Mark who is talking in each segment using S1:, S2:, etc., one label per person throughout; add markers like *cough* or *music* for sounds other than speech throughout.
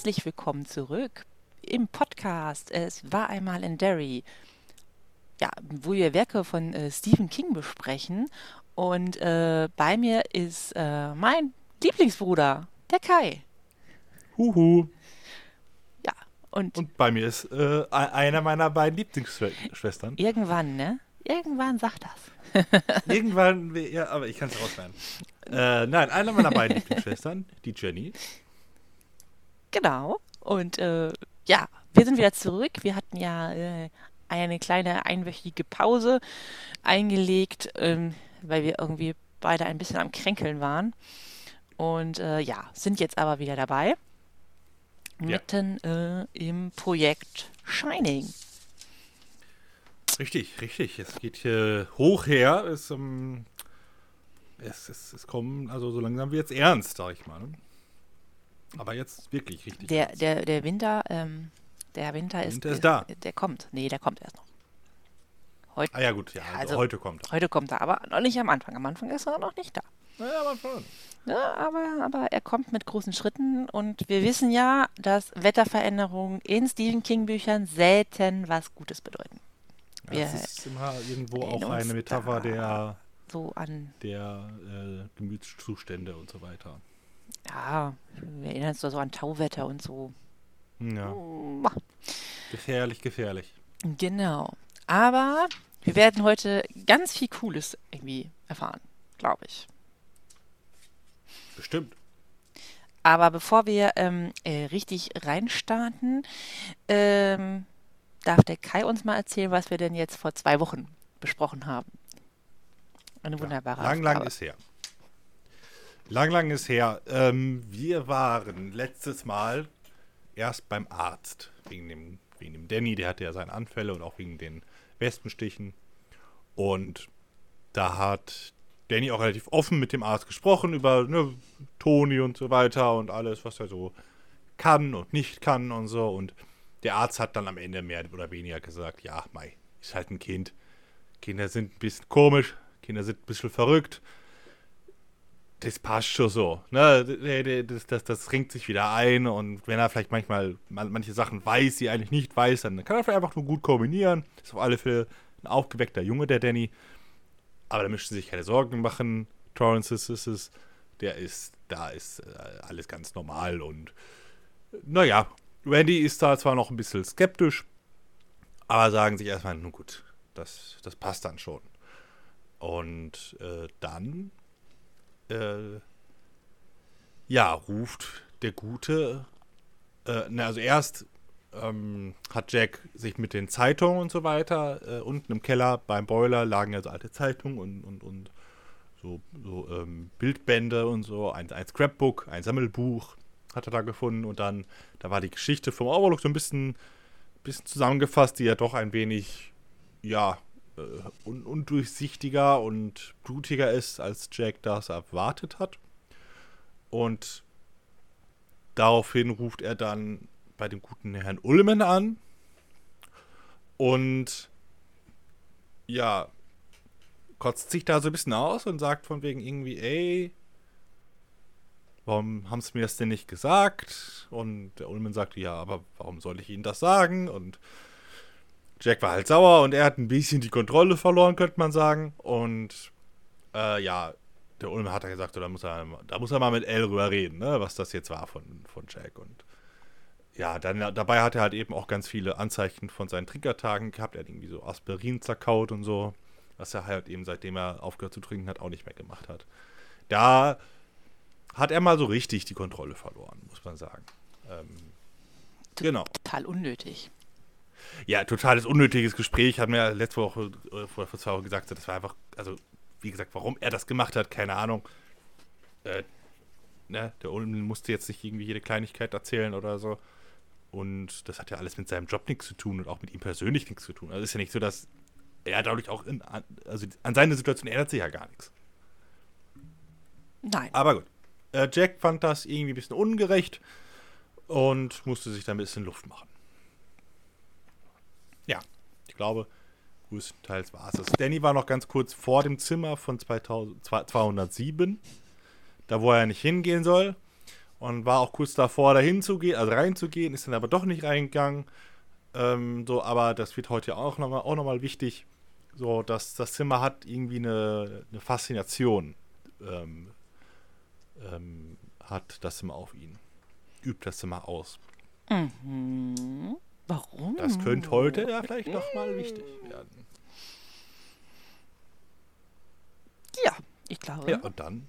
S1: herzlich willkommen zurück im Podcast. Es war einmal in Derry, ja, wo wir Werke von äh, Stephen King besprechen. Und äh, bei mir ist äh, mein Lieblingsbruder, der Kai.
S2: Huhu.
S1: Ja, und,
S2: Und bei mir ist äh, einer meiner beiden Lieblingsschwestern.
S1: irgendwann, ne? Irgendwann sagt das. *laughs*
S2: Irgendwann, ja, aber ich kann es rausschneiden. Äh, nein, einer meiner beiden *laughs* Lieblingsschwestern, die Jenny.
S1: Genau. Und äh, ja, wir sind wieder zurück. Wir hatten ja äh, eine kleine einwöchige Pause eingelegt, ähm, weil wir irgendwie beide ein bisschen am Kränkeln waren. Und äh, ja, sind jetzt aber wieder dabei.
S2: Ja.
S1: Mitten äh, im Projekt Shining.
S2: Richtig, richtig. Es geht hier hoch her. Es, ähm, es, es, es kommen, also so langsam wird es ernst, sag ich mal. Ne? Aber jetzt wirklich richtig.
S1: Der, der, der Winter, ähm, der Winter ist,
S2: Winter ist da.
S1: Der kommt. Nee, der kommt erst noch. Heute,
S2: ah ja, gut, ja, also,
S1: also-
S2: heute kommt er.
S1: heute kommt er, aber noch nicht am Anfang. Am Anfang ist er noch nicht da.
S2: Naja, aber schon.
S1: Ja, aber, aber er kommt mit großen Schritten und wir wissen ja, dass Wetterveränderungen in Stephen King Büchern selten was Gutes bedeuten. Wir
S2: das ist immer irgendwo auch eine Metapher der,
S1: So an,
S2: der äh, Gemütszustände und so weiter.
S1: Ja, wir erinnern uns da so an Tauwetter und so.
S2: Ja,
S1: Mm,
S2: gefährlich, gefährlich.
S1: Genau. Aber wir werden heute ganz viel Cooles irgendwie erfahren, glaube ich.
S2: Bestimmt.
S1: Aber bevor wir ähm, äh, richtig reinstarten, ähm, darf der Kai uns mal erzählen, was wir denn jetzt vor zwei Wochen besprochen haben. Eine wunderbare
S2: Lang, lang
S1: Aufgabe.
S2: ist her. Lang, lang ist her. Ähm, wir waren letztes Mal erst beim Arzt. Wegen dem, wegen dem Danny, der hatte ja seine Anfälle und auch wegen den Wespenstichen. Und da hat Danny auch relativ offen mit dem Arzt gesprochen über ne, Toni und so weiter und alles, was er so kann und nicht kann und so. Und der Arzt hat dann am Ende mehr oder weniger gesagt, ja, Mai, ist halt ein Kind. Kinder sind ein bisschen komisch, Kinder sind ein bisschen verrückt. Das passt schon so. Ne? Das, das, das ringt sich wieder ein und wenn er vielleicht manchmal man- manche Sachen weiß, die er eigentlich nicht weiß, dann kann er vielleicht einfach nur gut kombinieren. Ist auf alle Fälle ein aufgeweckter Junge, der Danny. Aber da müssen Sie sich keine Sorgen machen. Torrance ist, ist, ist der ist, da ist äh, alles ganz normal und naja, Randy ist da zwar noch ein bisschen skeptisch, aber sagen sich erstmal, nun gut, das, das passt dann schon. Und äh, dann, äh, ja, ruft der Gute, äh, na, also erst ähm, hat Jack sich mit den Zeitungen und so weiter, äh, unten im Keller beim Boiler lagen ja so alte Zeitungen und, und, und so, so ähm, Bildbände und so, ein, ein Scrapbook, ein Sammelbuch hat er da gefunden und dann, da war die Geschichte vom Overlook so ein bisschen, bisschen zusammengefasst, die ja doch ein wenig, ja, un undurchsichtiger und blutiger ist, als Jack das erwartet hat. Und daraufhin ruft er dann bei dem guten Herrn Ullman an und ja, kotzt sich da so ein bisschen aus und sagt von wegen irgendwie, ey, warum haben sie mir das denn nicht gesagt? Und der Ullman sagte, ja, aber warum soll ich Ihnen das sagen? Und Jack war halt sauer und er hat ein bisschen die Kontrolle verloren, könnte man sagen. Und äh, ja, der Ullman hat dann gesagt, da, muss er, da muss er mal mit L rüber reden, ne, was das jetzt war von, von Jack. Und ja, dann dabei hat er halt eben auch ganz viele Anzeichen von seinen Trinkertagen gehabt. Er hat irgendwie so Aspirin zerkaut und so, was er halt eben seitdem er aufgehört zu trinken hat, auch nicht mehr gemacht hat. Da hat er mal so richtig die Kontrolle verloren, muss man sagen. Ähm, genau.
S1: Total unnötig.
S2: Ja, totales unnötiges Gespräch. Hat mir letzte Woche äh, vor, vor zwei Wochen gesagt, das war einfach, also wie gesagt, warum er das gemacht hat, keine Ahnung. Äh, ne, der Ulm musste jetzt nicht irgendwie jede Kleinigkeit erzählen oder so. Und das hat ja alles mit seinem Job nichts zu tun und auch mit ihm persönlich nichts zu tun. Also ist ja nicht so, dass er dadurch auch in, an, also an seine Situation ändert sich ja gar nichts.
S1: Nein.
S2: Aber gut. Äh, Jack fand das irgendwie ein bisschen ungerecht und musste sich da ein bisschen Luft machen. Ja, ich glaube, größtenteils war es. Danny war noch ganz kurz vor dem Zimmer von 2000, 207, da wo er nicht hingehen soll. und war auch kurz davor, dahin zu gehen, also reinzugehen, ist dann aber doch nicht reingegangen. Ähm, so, aber das wird heute auch nochmal auch noch mal wichtig. So, dass das Zimmer hat irgendwie eine, eine Faszination. Ähm, ähm, hat das Zimmer auf ihn. Übt das Zimmer aus.
S1: Mhm. Warum?
S2: Das könnte heute ja vielleicht nochmal wichtig werden.
S1: Ja, ich glaube.
S2: Ja, und dann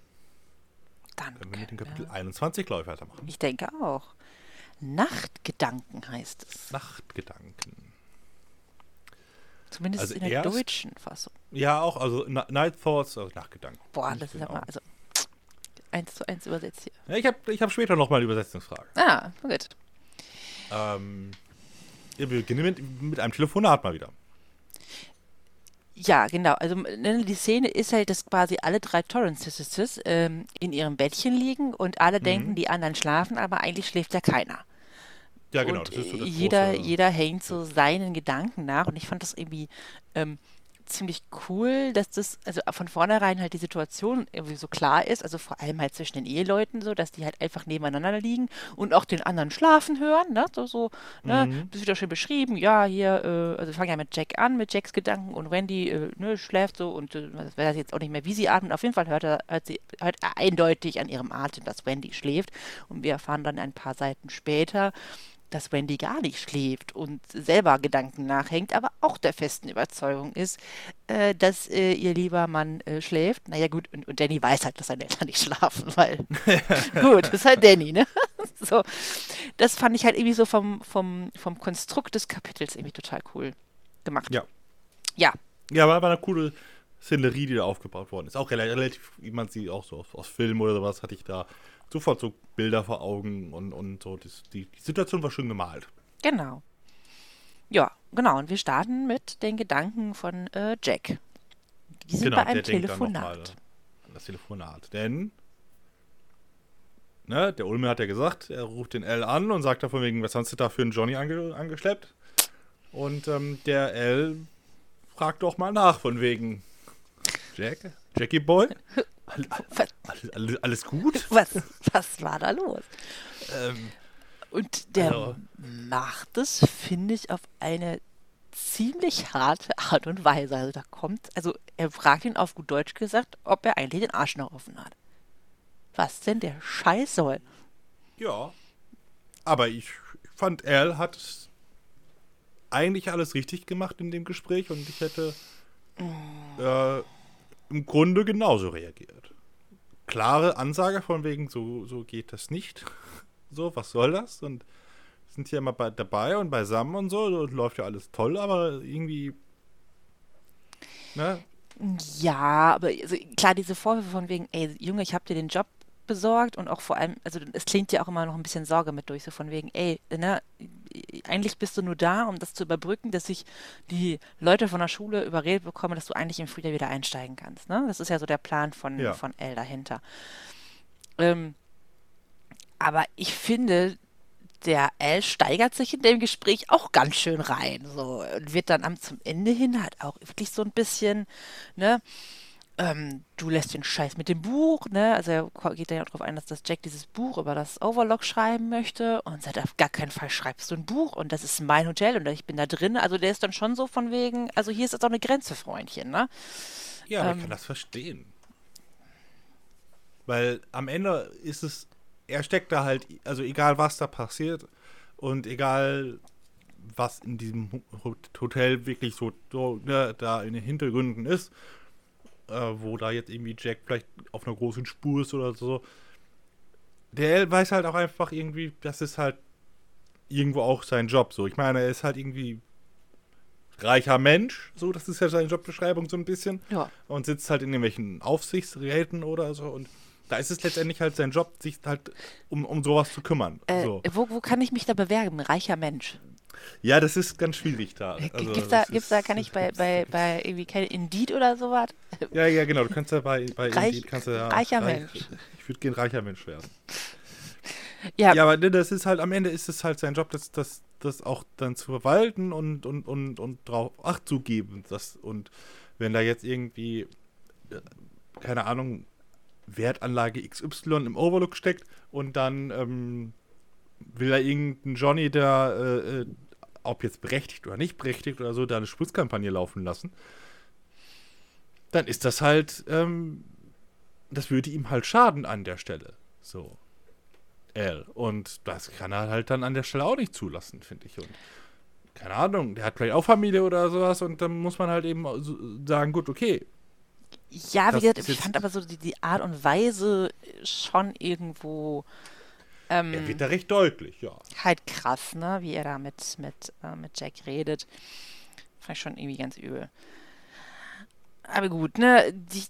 S1: dann
S2: können wir mit dem Kapitel 21, glaube ich, weitermachen.
S1: Ich denke auch. Nachtgedanken heißt es.
S2: Nachtgedanken.
S1: Zumindest
S2: Also
S1: in der
S2: erst-
S1: deutschen Fassung.
S2: Ja, auch, also Night Thoughts, also Nachgedanken.
S1: Boah, das ist
S2: Genau.
S1: ja mal, also eins zu eins übersetzt hier.
S2: Ja, ich habe ich hab später nochmal eine Übersetzungsfrage.
S1: Ah, gut.
S2: Ähm, wir beginnen mit, mit einem Telefonat mal wieder.
S1: Ja, genau. Also ne, die Szene ist halt, dass quasi alle drei Torrance Sisters ähm, in ihrem Bettchen liegen und alle
S2: Mhm.
S1: denken, die anderen schlafen, aber eigentlich schläft ja keiner.
S2: Ja, genau.
S1: und
S2: das ist so
S1: äh,
S2: das
S1: jeder,
S2: große-
S1: jeder hängt so seinen Gedanken nach und ich fand das irgendwie ähm, ziemlich cool, dass das, also von vornherein halt die Situation irgendwie so klar ist, also vor allem halt zwischen den Eheleuten so, dass die halt einfach nebeneinander liegen und auch den anderen schlafen hören, ne, so, so, ne,
S2: Mhm.
S1: das wird ja schön beschrieben, ja, hier, äh, also wir fangen ja mit Jack an, mit Jacks Gedanken und Wendy, äh, ne, schläft so und äh, das weiß jetzt auch nicht mehr, wie sie atmet, auf jeden Fall hört er, hört sie, hört er eindeutig an ihrem Atem, dass Wendy schläft und wir erfahren dann ein paar Seiten später, dass Wendy gar nicht schläft und selber Gedanken nachhängt, aber auch der festen Überzeugung ist, äh, dass äh, ihr lieber Mann äh, schläft. Naja gut, und, und Danny weiß halt, dass seine Eltern nicht schlafen, weil *laughs* gut, das ist halt Danny, ne? *laughs* so, das fand ich halt irgendwie so vom, vom, vom Konstrukt des Kapitels irgendwie total cool gemacht.
S2: Ja.
S1: Ja,
S2: Ja, aber war eine coole Szenerie, die da aufgebaut worden ist. Auch rela- relativ, wie man sie auch so aus, aus Filmen oder sowas, hatte ich da sofort so Bilder vor Augen und, und so. Das, die, die Situation war schön gemalt.
S1: genau. Ja, genau. Und wir starten mit den Gedanken von äh, Jack. Die sind bei einem
S2: Genau, noch mal
S1: Telefonat.
S2: an das Telefonat. Denn, ne, der Ulme hat ja gesagt, er ruft den L an und sagt da von wegen, was hast du da für einen Johnny ange, angeschleppt? Und ähm, der L fragt doch mal nach von wegen, Jack, Jackie Boy, *laughs* all, all, all, all, alles gut?
S1: Was, was war da los?
S2: Ähm,
S1: Und der
S2: Also-
S1: macht es, finde ich, auf eine ziemlich harte Art und Weise. Also da kommt, also er fragt ihn auf gut Deutsch gesagt, ob er eigentlich den Arsch noch offen hat. Was denn der Scheiß soll?
S2: ja, aber ich fand, Al hat eigentlich alles richtig gemacht in dem Gespräch und ich hätte äh, im Grunde genauso reagiert. Klare Ansage von wegen, so, so geht das nicht. *laughs* So, was soll das? Und sind hier immer bei, dabei und beisammen und so, und läuft ja alles toll, aber irgendwie. Ne?
S1: Ja, aber also, klar, diese Vorwürfe von wegen, ey, Junge, ich habe dir den Job besorgt und auch vor allem, also es klingt ja auch immer noch ein bisschen Sorge mit durch, so von wegen, ey, ne, eigentlich bist du nur da, um das zu überbrücken, dass ich die Leute von der Schule überredet bekomme, dass du eigentlich im Frühjahr wieder einsteigen kannst, ne? Das ist ja so der Plan von,
S2: Ja.
S1: von L dahinter. Ähm, aber ich finde, der L steigert sich in dem Gespräch auch ganz schön rein, so, und wird dann am zum Ende hin halt auch wirklich so ein bisschen, ne, ähm, du lässt den Scheiß mit dem Buch, ne? Also er geht ja darauf ein, dass das Jack dieses Buch über das Overlock schreiben möchte und sagt, auf gar keinen Fall schreibst du ein Buch und das ist mein Hotel und ich bin da drin. Also der ist dann schon so von wegen, also hier ist jetzt auch eine Grenze, Freundchen, ne?
S2: Ja, aber ich
S1: Ähm.
S2: kann das verstehen. Weil am Ende ist es, er steckt da halt, also egal was da passiert und egal was in diesem Ho- Hotel wirklich so, so ne, da in den Hintergründen ist, äh, wo da jetzt irgendwie Jack vielleicht auf einer großen Spur ist oder so, der weiß halt auch einfach irgendwie, das ist halt irgendwo auch sein Job so. Ich meine, er ist halt irgendwie reicher Mensch, so, das ist ja seine Jobbeschreibung so ein bisschen
S1: Ja.
S2: und sitzt halt in irgendwelchen Aufsichtsräten oder so und da ist es letztendlich halt sein Job, sich halt um, um sowas zu kümmern.
S1: Äh,
S2: so.
S1: wo, wo kann ich mich da bewerben? Reicher Mensch.
S2: Ja, das ist ganz schwierig da.
S1: G-
S2: Also,
S1: gibt's da, gibt's da, kann ich bei, bei, bei irgendwie Indeed oder sowas? *laughs*
S2: Ja, ja, genau. Du kannst ja bei, bei
S1: Reich-
S2: Indeed kannst du ja,
S1: reicher
S2: reich-
S1: Mensch.
S2: Ich würde gern reicher Mensch werden. *laughs*
S1: Ja,
S2: Ja, aber ne, das ist halt, am Ende ist es halt sein Job, das, das, das auch dann zu verwalten und, und, und, und drauf Acht zu geben. Das, und wenn da jetzt irgendwie, äh, keine Ahnung, Wertanlage XY im Overlook steckt und dann ähm, will er irgendeinen Johnny, der, äh, äh, ob jetzt berechtigt oder nicht berechtigt oder so, da eine Spritzkampagne laufen lassen, dann ist das halt, ähm, das würde ihm halt schaden an der Stelle. So. L. Und das kann er halt dann an der Stelle auch nicht zulassen, finde ich. Und keine Ahnung, der hat vielleicht auch Familie oder sowas und dann muss man halt eben sagen, gut, okay.
S1: Ja, wie gesagt, ich fand aber so die, die, Art und Weise schon irgendwo.
S2: Ähm, er wird da recht deutlich, ja.
S1: Halt krass, ne, wie er da mit, mit, äh, mit Jack redet. Fand ich schon irgendwie ganz übel. Aber gut, ne, die,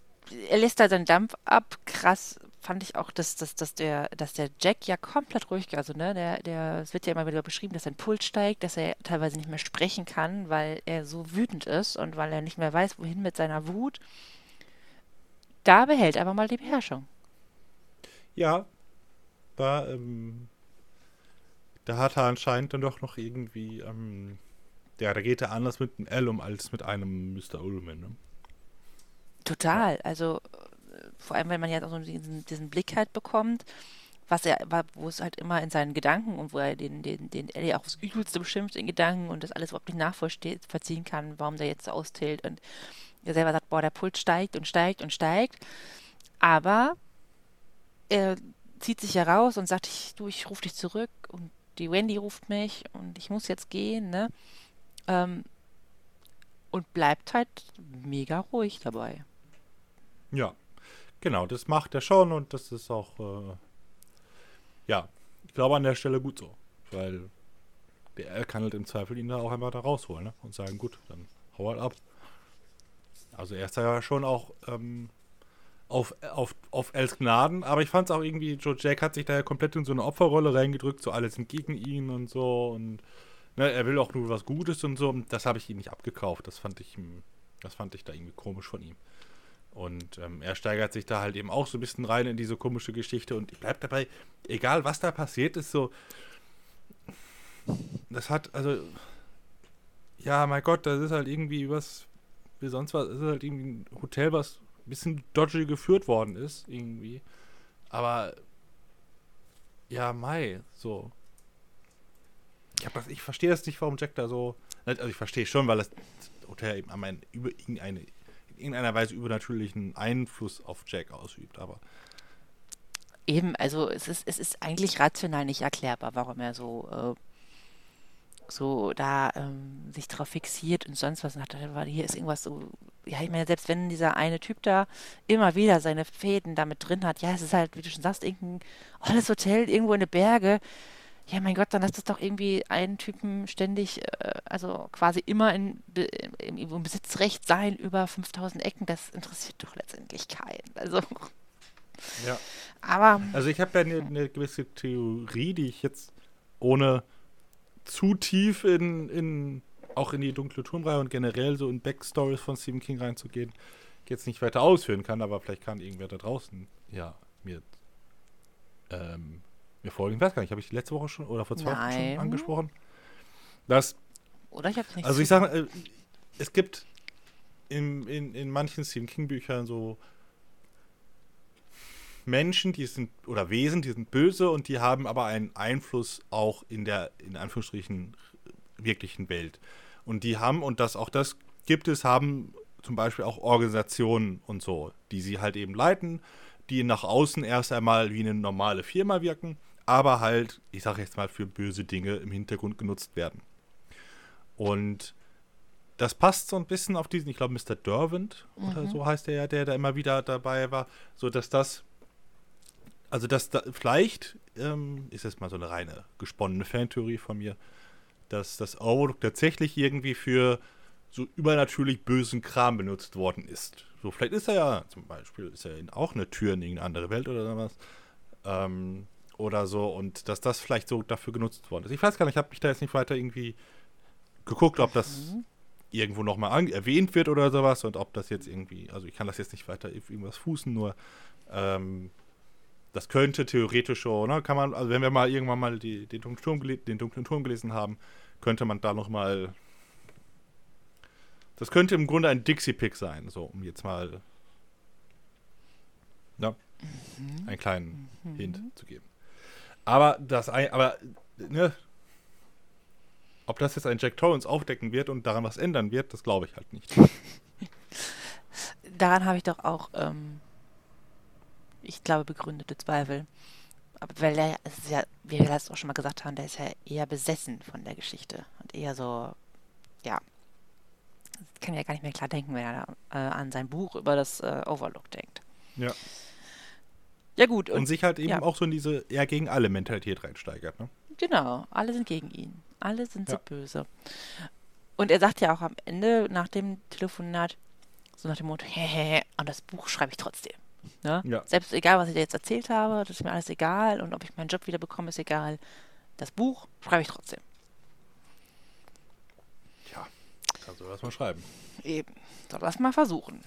S1: er lässt da seinen Dampf ab, krass fand ich auch, dass, dass, dass, der, dass der Jack ja komplett ruhig, also ne, der, der, es wird ja immer wieder beschrieben, dass sein Puls steigt, dass er teilweise nicht mehr sprechen kann, weil er so wütend ist und weil er nicht mehr weiß, wohin mit seiner Wut. Da behält er aber mal die Beherrschung.
S2: Ja, da, ähm, da hat er anscheinend dann doch noch irgendwie, ähm, ja, da geht er anders mit einem L um als mit einem Mr. Ullman, ne?
S1: Total, also vor allem, wenn man ja so diesen, diesen Blick halt bekommt, was er, wo es halt immer in seinen Gedanken und wo er den, den, den Ellie auch das Übelste beschimpft in Gedanken und das alles überhaupt nicht nachvollziehen kann, warum der jetzt so austilt und er selber sagt, boah, der Puls steigt und steigt und steigt. Aber er zieht sich heraus und sagt, ich, du, ich rufe dich zurück und die Wendy ruft mich und ich muss jetzt gehen, ne? Ähm, und bleibt halt mega ruhig dabei.
S2: Ja. Genau, das macht er schon und das ist auch, äh, ja, ich glaube an der Stelle gut so, weil der kann halt im Zweifel ihn da auch einmal da rausholen ne? und sagen, gut, dann hau halt ab. Also er ist ja schon auch ähm, auf, auf, auf Els Gnaden, aber ich fand es auch irgendwie, Joe Jack hat sich da ja komplett in so eine Opferrolle reingedrückt, so alle sind gegen ihn und so und ne, er will auch nur was Gutes und so und das habe ich ihm nicht abgekauft. Das fand ich, das fand ich da irgendwie komisch von ihm. Und ähm, er steigert sich da halt eben auch so ein bisschen rein in diese komische Geschichte und bleibt dabei, egal was da passiert ist, so. Das hat, also. Ja, mein Gott, das ist halt irgendwie was, wie sonst was, das ist halt irgendwie ein Hotel, was ein bisschen dodgy geführt worden ist, irgendwie. Aber. Ja, Mai, so. Ich, das, ich verstehe das nicht, warum Jack da so. Also, ich verstehe schon, weil das Hotel eben an über irgendeine irgendeiner Weise übernatürlichen Einfluss auf Jack ausübt, aber.
S1: Eben, also es ist, es ist eigentlich rational nicht erklärbar, warum er so, äh, so da ähm, sich drauf fixiert und sonst was. Und hat, hier ist irgendwas so, ja, ich meine, selbst wenn dieser eine Typ da immer wieder seine Fäden damit drin hat, ja, es ist halt, wie du schon sagst, irgendein alles Hotel irgendwo in den Berge ja, mein Gott, dann lass das doch irgendwie einen Typen ständig, äh, also quasi immer in, in, im Besitzrecht sein über 5000 Ecken. Das interessiert doch letztendlich keinen. Also.
S2: Ja. Aber. Also, ich habe ja eine, eine, gewisse Theorie, die ich jetzt ohne zu tief in, in auch in die dunkle Turmreihe und generell so in Backstories von Stephen King reinzugehen, jetzt nicht weiter ausführen kann, aber vielleicht kann irgendwer da draußen ja mir ähm, mir folgen. Ich weiß gar nicht, habe ich letzte Woche schon oder vor zwei Wochen schon angesprochen? Dass,
S1: oder ich habe es nicht
S2: Also ich sage, äh, es gibt in, in, in manchen Stephen King-Büchern so Menschen, die sind, oder Wesen, die sind böse und die haben aber einen Einfluss auch in der, in Anführungsstrichen, wirklichen Welt. Und die haben, und das auch das gibt es, haben zum Beispiel auch Organisationen und so, die sie halt eben leiten, die nach außen erst einmal wie eine normale Firma wirken aber halt, ich sage jetzt mal, für böse Dinge im Hintergrund genutzt werden. Und das passt so ein bisschen auf diesen, ich glaube, Mr. Derwent mhm. oder so heißt der ja, der da immer wieder dabei war, so dass das, also dass da, vielleicht ähm, ist jetzt mal so eine reine gesponnene Fantheorie von mir, dass das Overlook tatsächlich irgendwie für so übernatürlich bösen Kram benutzt worden ist. So, vielleicht ist er ja, zum Beispiel, ist er auch eine Tür in irgendeine andere Welt oder sowas. Ähm, oder so und dass das vielleicht so dafür genutzt worden ist. Ich weiß gar nicht, ich habe mich da jetzt nicht weiter irgendwie geguckt, ob das mhm. irgendwo nochmal erwähnt wird oder sowas und ob das jetzt irgendwie, also ich kann das jetzt nicht weiter irgendwas fußen, nur ähm, das könnte theoretisch schon, ne, kann man, also wenn wir mal irgendwann mal die, den, dunklen Turm, den dunklen Turm gelesen haben, könnte man da nochmal das könnte im Grunde ein Dixie-Pick sein, so um jetzt mal ja, einen kleinen Hint zu geben. Aber das ein, aber ne, ob das jetzt ein Jack Torrance aufdecken wird und daran was ändern wird, das glaube ich halt nicht. *laughs*
S1: Daran habe ich doch auch, ähm, ich glaube, begründete Zweifel. Aber weil er, es ist ja, wie wir das auch schon mal gesagt haben, der ist ja eher besessen von der Geschichte und eher so, ja, kann ja gar nicht mehr klar denken, wenn er äh, an sein Buch über das äh, Overlook denkt.
S2: Ja.
S1: Ja gut,
S2: Und,
S1: und,
S2: sich halt eben
S1: ja.
S2: auch so in diese eher gegen alle Mentalität reinsteigert. Ne?
S1: genau, alle sind gegen ihn. Alle sind so
S2: Ja.
S1: böse. Und er sagt ja auch am Ende nach dem Telefonat, so nach dem Motto, hehehe, *laughs* und das Buch schreibe ich trotzdem. Ne?
S2: Ja.
S1: Selbst egal, was ich dir jetzt erzählt habe, das ist mir alles egal und ob ich meinen Job wieder bekomme, ist egal. Das Buch schreibe ich trotzdem.
S2: Tja, kannst du das mal schreiben.
S1: Eben. Soll das mal versuchen.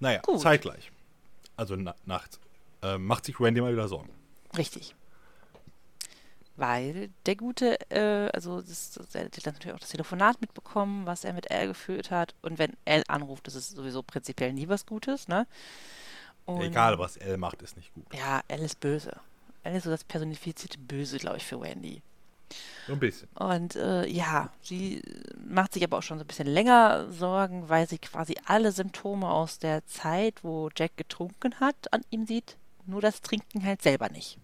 S2: Naja,
S1: Gut.
S2: zeitgleich. Also na, nachts. Äh, macht sich Randy mal wieder Sorgen.
S1: Richtig. Weil der Gute, äh, also das, er hat natürlich auch das Telefonat mitbekommen, was er mit Al geführt hat. Und wenn Al anruft, das ist sowieso prinzipiell nie was Gutes, ne? Und,
S2: Egal, was Elle macht, ist nicht gut.
S1: Ja, Al ist böse. Al ist so das personifizierte Böse, glaube ich, für Wendy.
S2: So ein bisschen.
S1: Und äh, ja, sie macht sich aber auch schon so ein bisschen länger Sorgen, weil sie quasi alle Symptome aus der Zeit, wo Jack getrunken hat, an ihm sieht. Nur das Trinken halt selber nicht.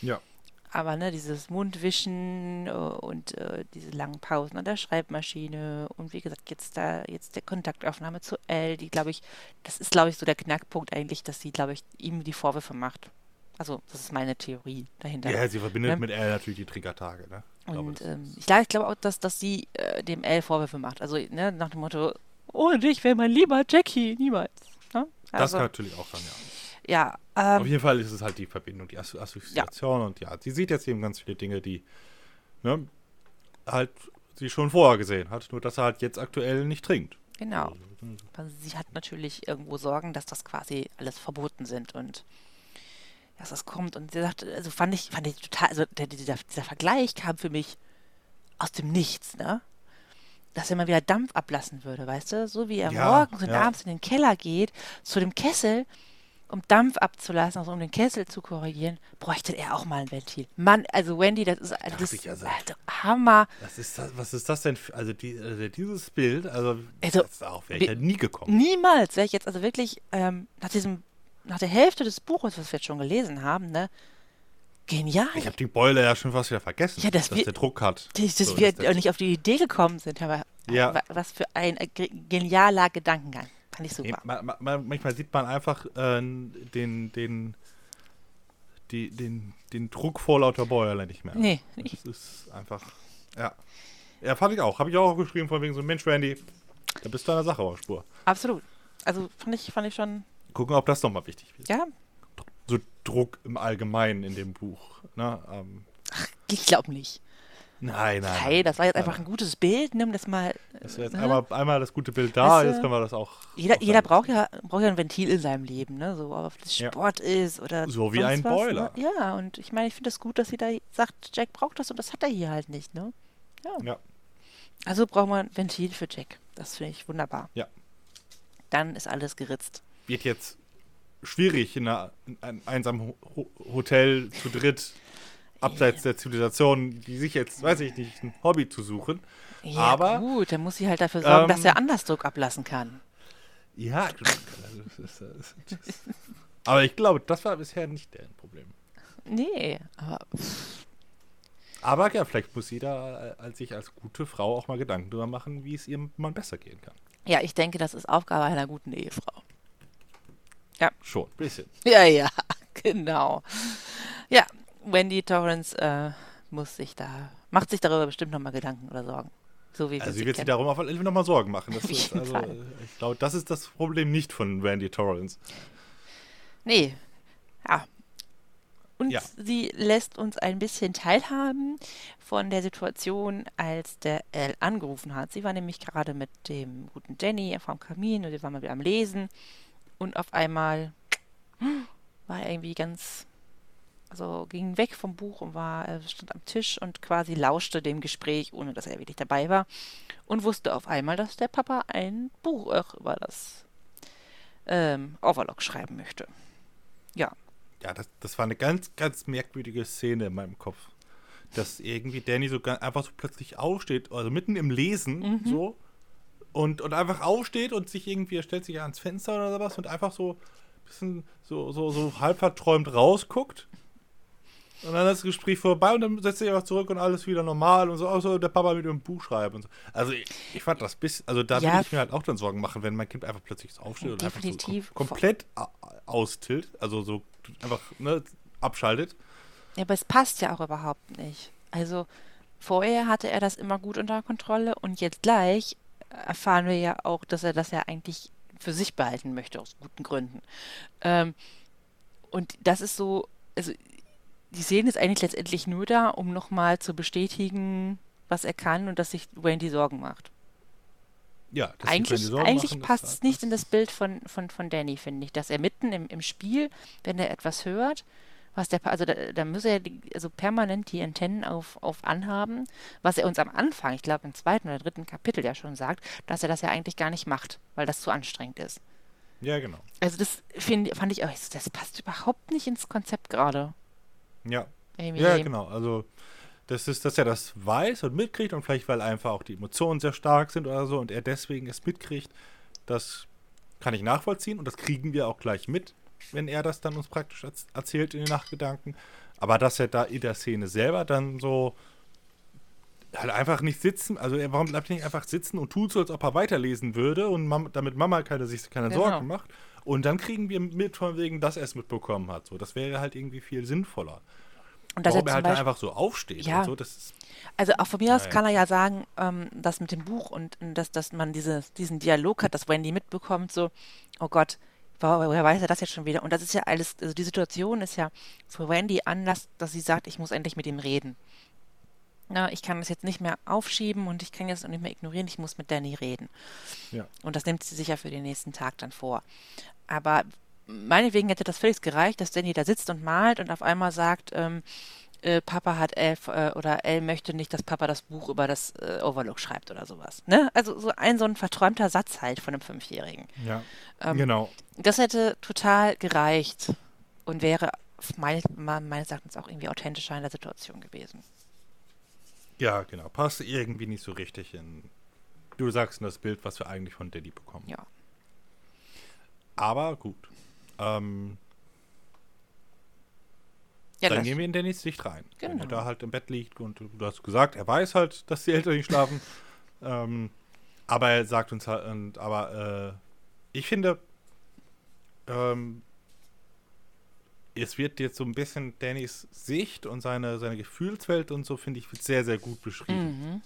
S2: Ja.
S1: Aber ne, dieses Mundwischen äh, und äh, diese langen Pausen an der Schreibmaschine und wie gesagt, jetzt da, jetzt der Kontaktaufnahme zu Elle, die glaube ich, das ist glaube ich so der Knackpunkt eigentlich, dass sie, glaube ich, ihm die Vorwürfe macht. Also, das ist meine Theorie dahinter.
S2: Ja, sie verbindet
S1: Ja.
S2: mit Elle natürlich die Triggertage. Ne? Ich
S1: Und
S2: das
S1: ähm, ich, glaube- ich glaube auch, dass, dass sie äh, dem L Vorwürfe macht. Also ne, nach dem Motto, ohne dich wäre mein lieber Jackie niemals. Ne?
S2: das
S1: Also,
S2: kann natürlich auch sein, ja.
S1: Ja,
S2: Auf
S1: ähm,
S2: jeden Fall ist es halt die Verbindung, die Assozi- Assoziation und ja, sie sieht jetzt eben ganz viele Dinge, die ne, halt sie schon vorher gesehen hat, nur dass er halt jetzt aktuell nicht trinkt.
S1: genau. Also sie hat natürlich irgendwo Sorgen, dass das quasi alles verboten sind und dass das kommt. Und sie sagt, also fand ich, fand ich total, also der, dieser, dieser Vergleich kam für mich aus dem Nichts, ne? Dass er mal wieder Dampf ablassen würde, weißt du? So wie er
S2: Ja,
S1: morgens und
S2: ja.
S1: abends in den Keller geht, zu dem Kessel, um Dampf abzulassen, also um den Kessel zu korrigieren, bräuchte er auch mal ein Ventil. Mann, also Wendy, das ist das,
S2: ich, also-
S1: also Hammer.
S2: Was ist das, was ist das denn? Für, also, die, also dieses Bild, also,
S1: Also,
S2: das, wäre ich ja nie gekommen.
S1: Niemals wäre ich jetzt also wirklich ähm, nach diesem, nach der Hälfte des Buches, was wir jetzt schon gelesen haben, ne? Genial.
S2: Ich habe die Beule ja schon fast wieder vergessen,
S1: Ja, das
S2: dass
S1: wir-
S2: der Druck hat.
S1: dass, dass
S2: So,
S1: wir
S2: dass
S1: nicht auf die Idee gekommen sind, aber
S2: Ja.
S1: wa- was für ein äh, ge- genialer Gedankengang. Fand ich
S2: Nee,
S1: super.
S2: ma, ma, ma, manchmal sieht man einfach äh, den, den, die, den, den Druck vor lauter Bäuerle nicht mehr.
S1: Nee,
S2: Das ist einfach, ja. Ja, fand ich auch. Habe ich auch geschrieben von wegen so, Mensch, Randy, da bist du an der Sache auf Spur.
S1: absolut. Also fand ich, fand ich schon,
S2: Gucken, ob das nochmal wichtig wird.
S1: ja,
S2: So Druck im Allgemeinen in dem Buch. Ne? Ähm,
S1: ich glaube nicht.
S2: Nein, nein.
S1: Hey, das war jetzt
S2: nein,
S1: einfach ein gutes Bild. Nimm das mal.
S2: Das ist jetzt
S1: ne?
S2: einmal, einmal das gute Bild da,
S1: Weißt du,
S2: jetzt können wir das auch.
S1: Jeder,
S2: auch
S1: jeder braucht ja, braucht ja ein Ventil in seinem Leben, ne? So, ob das
S2: Ja.
S1: Sport ist oder.
S2: So wie ein
S1: was,
S2: Boiler.
S1: Ne? Ja, und ich meine, ich finde es das gut, dass sie da sagt, Jack braucht das und das hat er hier halt nicht, ne?
S2: Ja.
S1: Also braucht man ein Ventil für Jack. Das finde ich wunderbar.
S2: Ja.
S1: Dann ist alles geritzt.
S2: Wird jetzt schwierig in, einer, in einem einsamen Ho Hotel zu dritt, abseits der Zivilisation, die sich jetzt, weiß ich nicht, ein Hobby zu suchen.
S1: Ja,
S2: Aber,
S1: gut, dann muss sie halt dafür sorgen, dass
S2: ähm,
S1: er anders Druck ablassen kann.
S2: Ja, aber ich glaube, das war bisher nicht deren Problem.
S1: Nee, aber
S2: Aber ja, vielleicht muss jeder äh, als sich als gute Frau auch mal Gedanken darüber machen, wie es ihrem Mann besser gehen kann.
S1: ja, ich denke, das ist Aufgabe einer guten Ehefrau.
S2: Schon, ein bisschen.
S1: Ja, ja, *laughs* genau. Ja, Wendy Torrance äh, muss sich da, macht sich darüber bestimmt nochmal Gedanken oder Sorgen. So wie
S2: Also
S1: sie
S2: sie wird sich darum auf jeden Fall nochmal Sorgen machen. Das ist, also, äh, ich glaube, das ist das Problem nicht von Randy Torrance.
S1: Nee. Ja. Und
S2: Ja.
S1: sie lässt uns ein bisschen teilhaben von der Situation, als der L angerufen hat. Sie war nämlich gerade mit dem guten Danny vom Kamin und wir waren mal wieder am Lesen. Und auf einmal war er irgendwie ganz, also ging weg vom Buch und war, er stand am Tisch und quasi lauschte dem Gespräch, ohne dass er wirklich dabei war. Und wusste auf einmal, dass der Papa ein Buch auch über das ähm, Overlock schreiben möchte. Ja.
S2: Ja, das, das war eine ganz, ganz merkwürdige Szene in meinem Kopf. Dass irgendwie Danny so ganz, einfach so plötzlich aufsteht, also mitten im Lesen,
S1: Mhm.
S2: so, und, und einfach aufsteht und sich irgendwie, er stellt sich ans Fenster oder sowas und einfach so ein bisschen so, so, so halb verträumt rausguckt. Und dann ist das Gespräch vorbei und dann setzt sich einfach zurück und alles wieder normal und so, auch so der Papa mit dem Buch schreibt und so. Also ich, ich fand das bisschen, also da
S1: Ja.
S2: würde ich mir halt auch dann Sorgen machen, wenn mein Kind einfach plötzlich so aufsteht und einfach
S1: Definitiv.
S2: so kom komplett austilt, also so einfach ne, abschaltet.
S1: Ja, aber es passt ja auch überhaupt nicht. Also vorher hatte er das immer gut unter Kontrolle und jetzt gleich erfahren wir ja auch, dass er das ja eigentlich für sich behalten möchte, aus guten Gründen. Ähm, und das ist so, also die Szene ist eigentlich letztendlich nur da, um nochmal zu bestätigen, was er kann und dass sich Wendy Sorgen macht.
S2: Ja, Granny
S1: Eigentlich,
S2: Sorgen
S1: eigentlich
S2: machen, das-
S1: passt es nicht in das Bild von, von, von Danny, finde ich, dass er mitten im, im Spiel, wenn er etwas hört, was der, also da, da muss er die, also permanent die Antennen auf, auf anhaben, was er uns am Anfang, ich glaube im zweiten oder dritten Kapitel ja schon sagt, dass er das ja eigentlich gar nicht macht, weil das zu anstrengend ist.
S2: Ja, genau.
S1: Also das find, fand ich, auch, das passt überhaupt nicht ins Konzept gerade.
S2: Ja,
S1: Irgendwie.
S2: ja, genau. Also das ist, dass er das weiß und mitkriegt und vielleicht, weil einfach auch die Emotionen sehr stark sind oder so und er deswegen es mitkriegt, das kann ich nachvollziehen und das kriegen wir auch gleich mit, wenn er das dann uns praktisch erz- erzählt in den Nachtgedanken. Aber dass er da in der Szene selber dann so halt einfach nicht sitzen, also er, warum bleibt er nicht einfach sitzen und tut so, als ob er weiterlesen würde und Mam damit Mama keine, sich keine
S1: Genau.
S2: Sorgen macht. Und dann kriegen wir mit von wegen, dass er es mitbekommen hat. So, das wäre halt irgendwie viel sinnvoller.
S1: Und dass
S2: Warum
S1: er
S2: er halt
S1: Beispiel,
S2: einfach so aufsteht
S1: Ja.
S2: und so, das
S1: Also auch von mir aus kann er ja sagen, ähm, dass mit dem Buch und und dass, dass man diese, diesen Dialog hat, dass Wendy mitbekommt, so, oh Gott, wo- woher weiß er das jetzt schon wieder? Und das ist ja alles, also die Situation ist ja für Wendy Anlass, dass sie sagt, ich muss endlich mit ihm reden. Na, ich kann das jetzt nicht mehr aufschieben und ich kann jetzt auch nicht mehr ignorieren, ich muss mit Danny reden.
S2: ja.
S1: Und das nimmt sie sich ja für den nächsten Tag dann vor. Aber meinetwegen hätte das völlig gereicht, dass Danny da sitzt und malt und auf einmal sagt, ähm, äh, Papa hat elf äh, oder Elle möchte nicht, dass Papa das Buch über das äh, Overlook schreibt oder sowas. Ne? Also so ein so ein verträumter Satz halt von einem Fünfjährigen.
S2: Ja,
S1: Ähm,
S2: genau.
S1: Das hätte total gereicht und wäre meines Erachtens auch irgendwie authentischer in der Situation gewesen.
S2: Ja, genau. Passt irgendwie nicht so richtig in. Du sagst in das Bild, was wir eigentlich von Daddy bekommen.
S1: Ja.
S2: Aber gut. Ähm,
S1: Ja,
S2: dann gehen wir in Dannys Sicht rein. Wenn er
S1: Genau.
S2: da halt im Bett liegt und du hast gesagt, er weiß halt, dass die Eltern nicht schlafen. *laughs* ähm, aber er sagt uns halt, und, aber äh, ich finde, ähm, es wird jetzt so ein bisschen Dannys Sicht und seine, seine Gefühlswelt und so, finde ich, wird sehr, sehr gut beschrieben.
S1: mhm.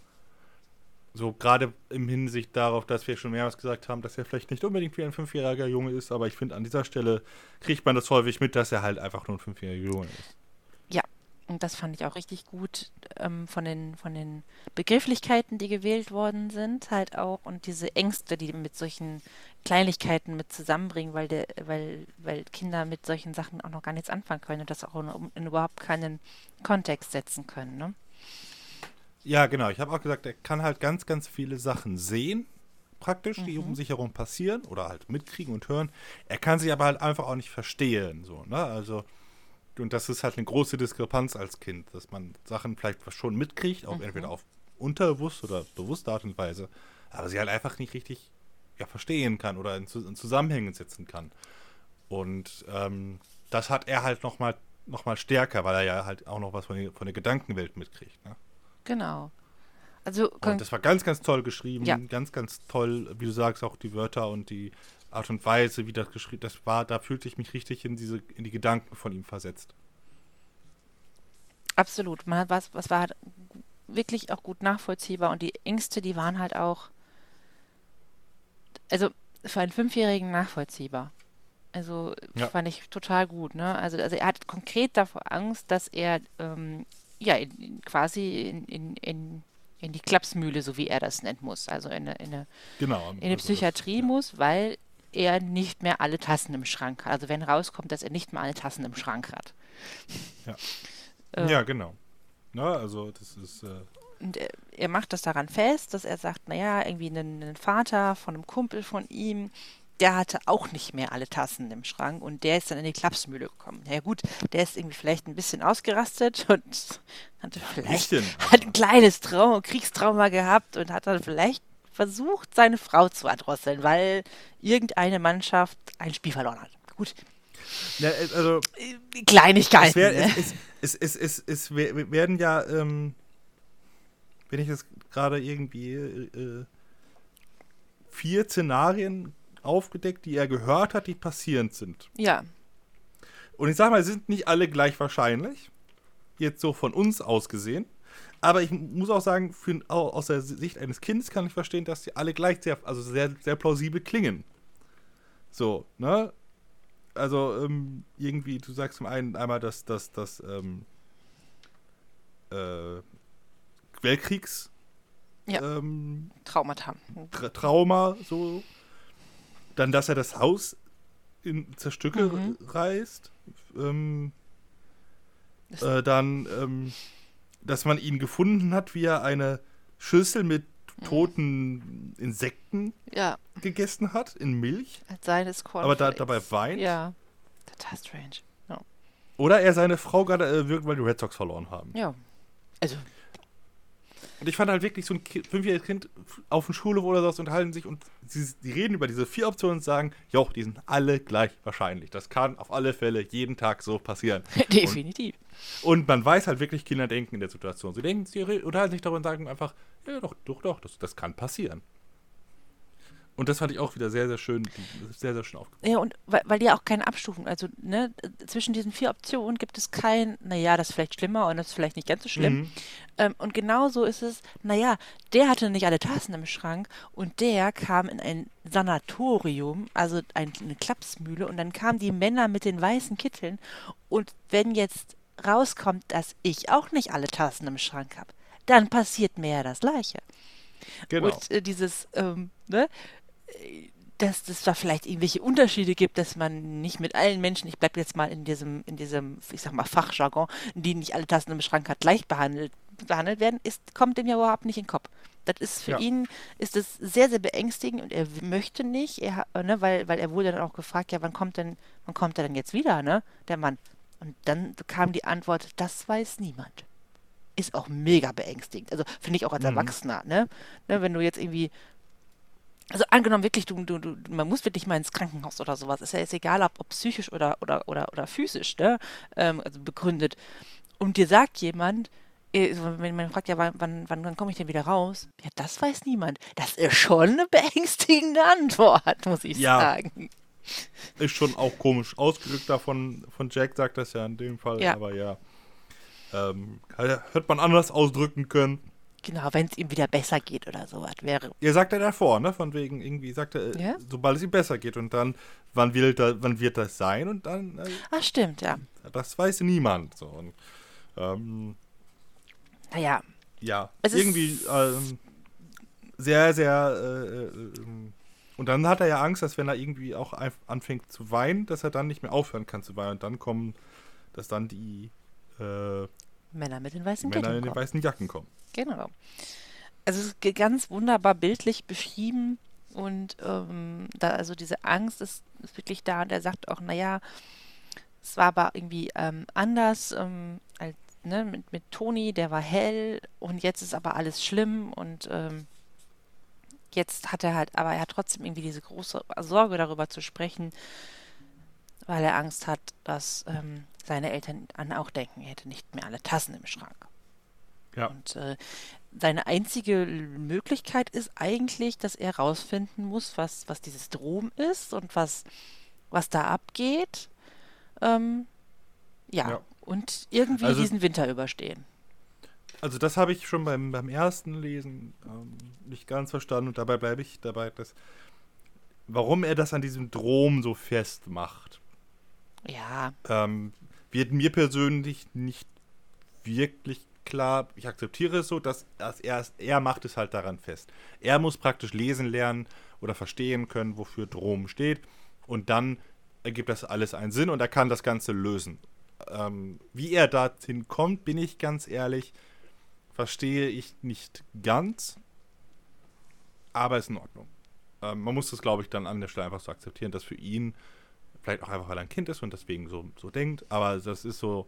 S2: So gerade im Hinsicht darauf, dass wir schon mehrmals gesagt haben, dass er vielleicht nicht unbedingt wie ein fünfjähriger Junge ist, aber ich finde, an dieser Stelle kriegt man das häufig mit, dass er halt einfach nur ein fünfjähriger Junge ist.
S1: Ja, und das fand ich auch richtig gut ähm, von den, von den Begrifflichkeiten, die gewählt worden sind, halt auch und diese Ängste, die mit solchen Kleinigkeiten mit zusammenbringen, weil, der, weil, weil Kinder mit solchen Sachen auch noch gar nichts anfangen können und das auch in, in überhaupt keinen Kontext setzen können. Ne?
S2: Ja, genau. Ich habe auch gesagt, er kann halt ganz, ganz viele Sachen sehen, praktisch, die um sich herum passieren oder halt mitkriegen und hören. Er kann sie aber halt einfach auch nicht verstehen, so, ne? Also, und das ist halt eine große Diskrepanz als Kind, dass man Sachen vielleicht schon mitkriegt, auch entweder auf unterbewusst oder bewusste Art und Weise, aber sie halt einfach nicht richtig ja, verstehen kann oder in, in Zusammenhängen setzen kann. Und ähm, das hat er halt nochmal noch mal stärker, weil er ja halt auch noch was von der, von der Gedankenwelt mitkriegt. Ne?
S1: Genau. Also
S2: Und das war ganz, ganz toll geschrieben.
S1: Ja.
S2: Ganz, ganz toll, wie du sagst, auch die Wörter und die Art und Weise, wie das geschrieben das war, da fühlte ich mich richtig in diese, in die Gedanken von ihm versetzt.
S1: Absolut. Man hat was, was war halt wirklich auch gut nachvollziehbar und die Ängste, die waren halt auch, also für einen Fünfjährigen nachvollziehbar. Also
S2: Ja.
S1: fand ich total gut, ne? Also, also er hat konkret davor Angst, dass er ähm, ja in, in, quasi in, in, in, in die Klapsmühle, so wie er das nennt, muss. Also in eine, in eine,
S2: Genau.
S1: in eine
S2: also
S1: Psychiatrie
S2: das,
S1: muss, weil er nicht mehr alle Tassen im Schrank hat. Also wenn rauskommt, dass er nicht mehr alle Tassen im Schrank hat.
S2: Ja, *laughs*
S1: Äh,
S2: ja genau. Na, also das ist, äh,
S1: Und er, er macht das daran fest, dass er sagt, naja, irgendwie einen, einen Vater von einem Kumpel von ihm, der hatte auch nicht mehr alle Tassen im Schrank und der ist dann in die Klapsmühle gekommen. Ja gut, der ist irgendwie vielleicht ein bisschen ausgerastet und *laughs* hatte vielleicht hat ein kleines Traum, Kriegstrauma gehabt und hat dann vielleicht versucht, seine Frau zu erdrosseln, weil irgendeine Mannschaft ein Spiel verloren hat. Gut.
S2: Ja, äh, also,
S1: Kleinigkeiten.
S2: Es, wär, ne? es, es, es, werden ja, ähm, wenn ich das gerade irgendwie äh, vier Szenarien aufgedeckt, die er gehört hat, die passierend sind.
S1: Ja.
S2: Und ich sag mal, sind nicht alle gleich wahrscheinlich. Jetzt so von uns aus gesehen. Aber ich muss auch sagen, für, aus der Sicht eines Kindes kann ich verstehen, dass die alle gleich sehr, also sehr, sehr plausibel klingen. So, ne? Also, ähm, irgendwie, du sagst zum einen einmal, dass das, das, ähm, äh, Weltkriegs
S1: ja. ähm, Traumata.
S2: Tra Trauma, so dann, dass er das Haus in Zerstücke mhm. reißt. Ähm, äh, dann, ähm, dass man ihn gefunden hat, wie er eine Schüssel mit mhm. toten Insekten
S1: ja.
S2: gegessen hat, in Milch.
S1: Als seines
S2: Aber da, dabei weint.
S1: Ja. Total strange. Ja.
S2: Oder er seine Frau gerade äh, wirkt, weil die Red Sox verloren haben.
S1: Ja. Also,
S2: und ich fand halt wirklich so ein fünfjähriges Kind auf dem Schulhof oder so unterhalten sich und sie, die reden über diese vier Optionen und sagen, jo, die sind alle gleich wahrscheinlich. Das kann auf alle Fälle jeden Tag so passieren. *laughs*
S1: Definitiv.
S2: Und, und, man weiß halt wirklich, Kinder denken in der Situation. Sie denken, sie unterhalten sich darüber und sagen einfach, ja, doch, doch, doch, das, das kann passieren. Und das fand ich auch wieder sehr, sehr schön, sehr, sehr schön aufgebaut.
S1: Ja, und weil, weil die ja auch keine Abstufung, also ne, zwischen diesen vier Optionen gibt es kein, naja, das ist vielleicht schlimmer und das ist vielleicht nicht ganz so schlimm. Mhm. Ähm, und genauso ist es, naja, der hatte nicht alle Tassen im Schrank und der kam in ein Sanatorium, also ein, eine Klapsmühle, und dann kamen die Männer mit den weißen Kitteln. Und wenn jetzt rauskommt, dass ich auch nicht alle Tassen im Schrank habe, dann passiert mir ja das Gleiche. Genau. Und äh, dieses, ähm, ne, dass es da vielleicht irgendwelche Unterschiede gibt, dass man nicht mit allen Menschen, ich bleibe jetzt mal in diesem, in diesem, ich sag mal, Fachjargon, die nicht alle Tassen im Schrank hat, gleich behandelt, behandelt werden, ist, kommt dem ja überhaupt nicht in den Kopf. Das ist für ja. ihn, ist es sehr, sehr beängstigend und er möchte nicht, er, ne, weil, weil er wurde dann auch gefragt, ja, wann kommt denn, wann kommt er denn jetzt wieder, ne, der Mann? Und dann kam die Antwort, das weiß niemand. Ist auch mega beängstigend. Also finde ich auch als mhm. Erwachsener, ne? ne? Wenn du jetzt irgendwie also angenommen wirklich, du, du, du, man muss wirklich mal ins Krankenhaus oder sowas. Ist ja jetzt egal, ob, ob psychisch oder, oder, oder, oder physisch, ne? Ähm, also begründet. Und dir sagt jemand, äh, wenn man fragt, ja, wann, wann, wann komme ich denn wieder raus? Ja, das weiß niemand. Das ist schon eine beängstigende Antwort, muss ich ja. sagen.
S2: Ist schon auch komisch ausgedrückt davon, von Jack sagt das ja in dem Fall, ja. aber ja. Ähm, hätte man anders ausdrücken können.
S1: Genau, wenn es ihm wieder besser geht oder sowas wäre.
S2: Ihr sagt er davor, ne? Von wegen, irgendwie sagt er, ja? sobald es ihm besser geht und dann, wann wird, da, wann wird das sein und dann.
S1: Äh, Ach, stimmt, ja.
S2: Das weiß niemand. So. Und, ähm,
S1: naja.
S2: Ja, es irgendwie ähm, sehr, sehr. Äh, äh, und dann hat er ja Angst, dass wenn er irgendwie auch anfängt zu weinen, dass er dann nicht mehr aufhören kann zu weinen. Und dann kommen, dass dann die äh,
S1: Männer mit den weißen
S2: Männer in den weißen Jacken kommen.
S1: Genau. Also es ist ganz wunderbar bildlich beschrieben und ähm, da also diese Angst ist, ist, wirklich da und er sagt auch, naja, es war aber irgendwie ähm, anders ähm, als ne, mit, mit Toni, der war hell und jetzt ist aber alles schlimm und ähm, jetzt hat er halt, aber er hat trotzdem irgendwie diese große Sorge darüber zu sprechen, weil er Angst hat, dass ähm, seine Eltern an auch denken, er hätte nicht mehr alle Tassen im Schrank.
S2: Ja.
S1: Und äh, seine einzige Möglichkeit ist eigentlich, dass er herausfinden muss, was, was dieses Drom ist und was, was da abgeht. Ähm, ja. ja. und irgendwie also, diesen Winter überstehen.
S2: Also das habe ich schon beim, beim ersten Lesen ähm, nicht ganz verstanden und dabei bleibe ich dabei, dass warum er das an diesem Drom so festmacht.
S1: Ja.
S2: Ähm, wird mir persönlich nicht wirklich klar, ich akzeptiere es so, dass er, er macht es halt daran fest. Er muss praktisch lesen lernen oder verstehen können, wofür Drom steht und dann ergibt das alles einen Sinn und er kann das Ganze lösen. Ähm, wie er dorthin kommt, bin ich ganz ehrlich, verstehe ich nicht ganz, aber ist in Ordnung. Ähm, man muss das, glaube ich, dann an der Stelle einfach so akzeptieren, dass für ihn, vielleicht auch einfach, weil er ein Kind ist und deswegen so, so denkt, aber das ist so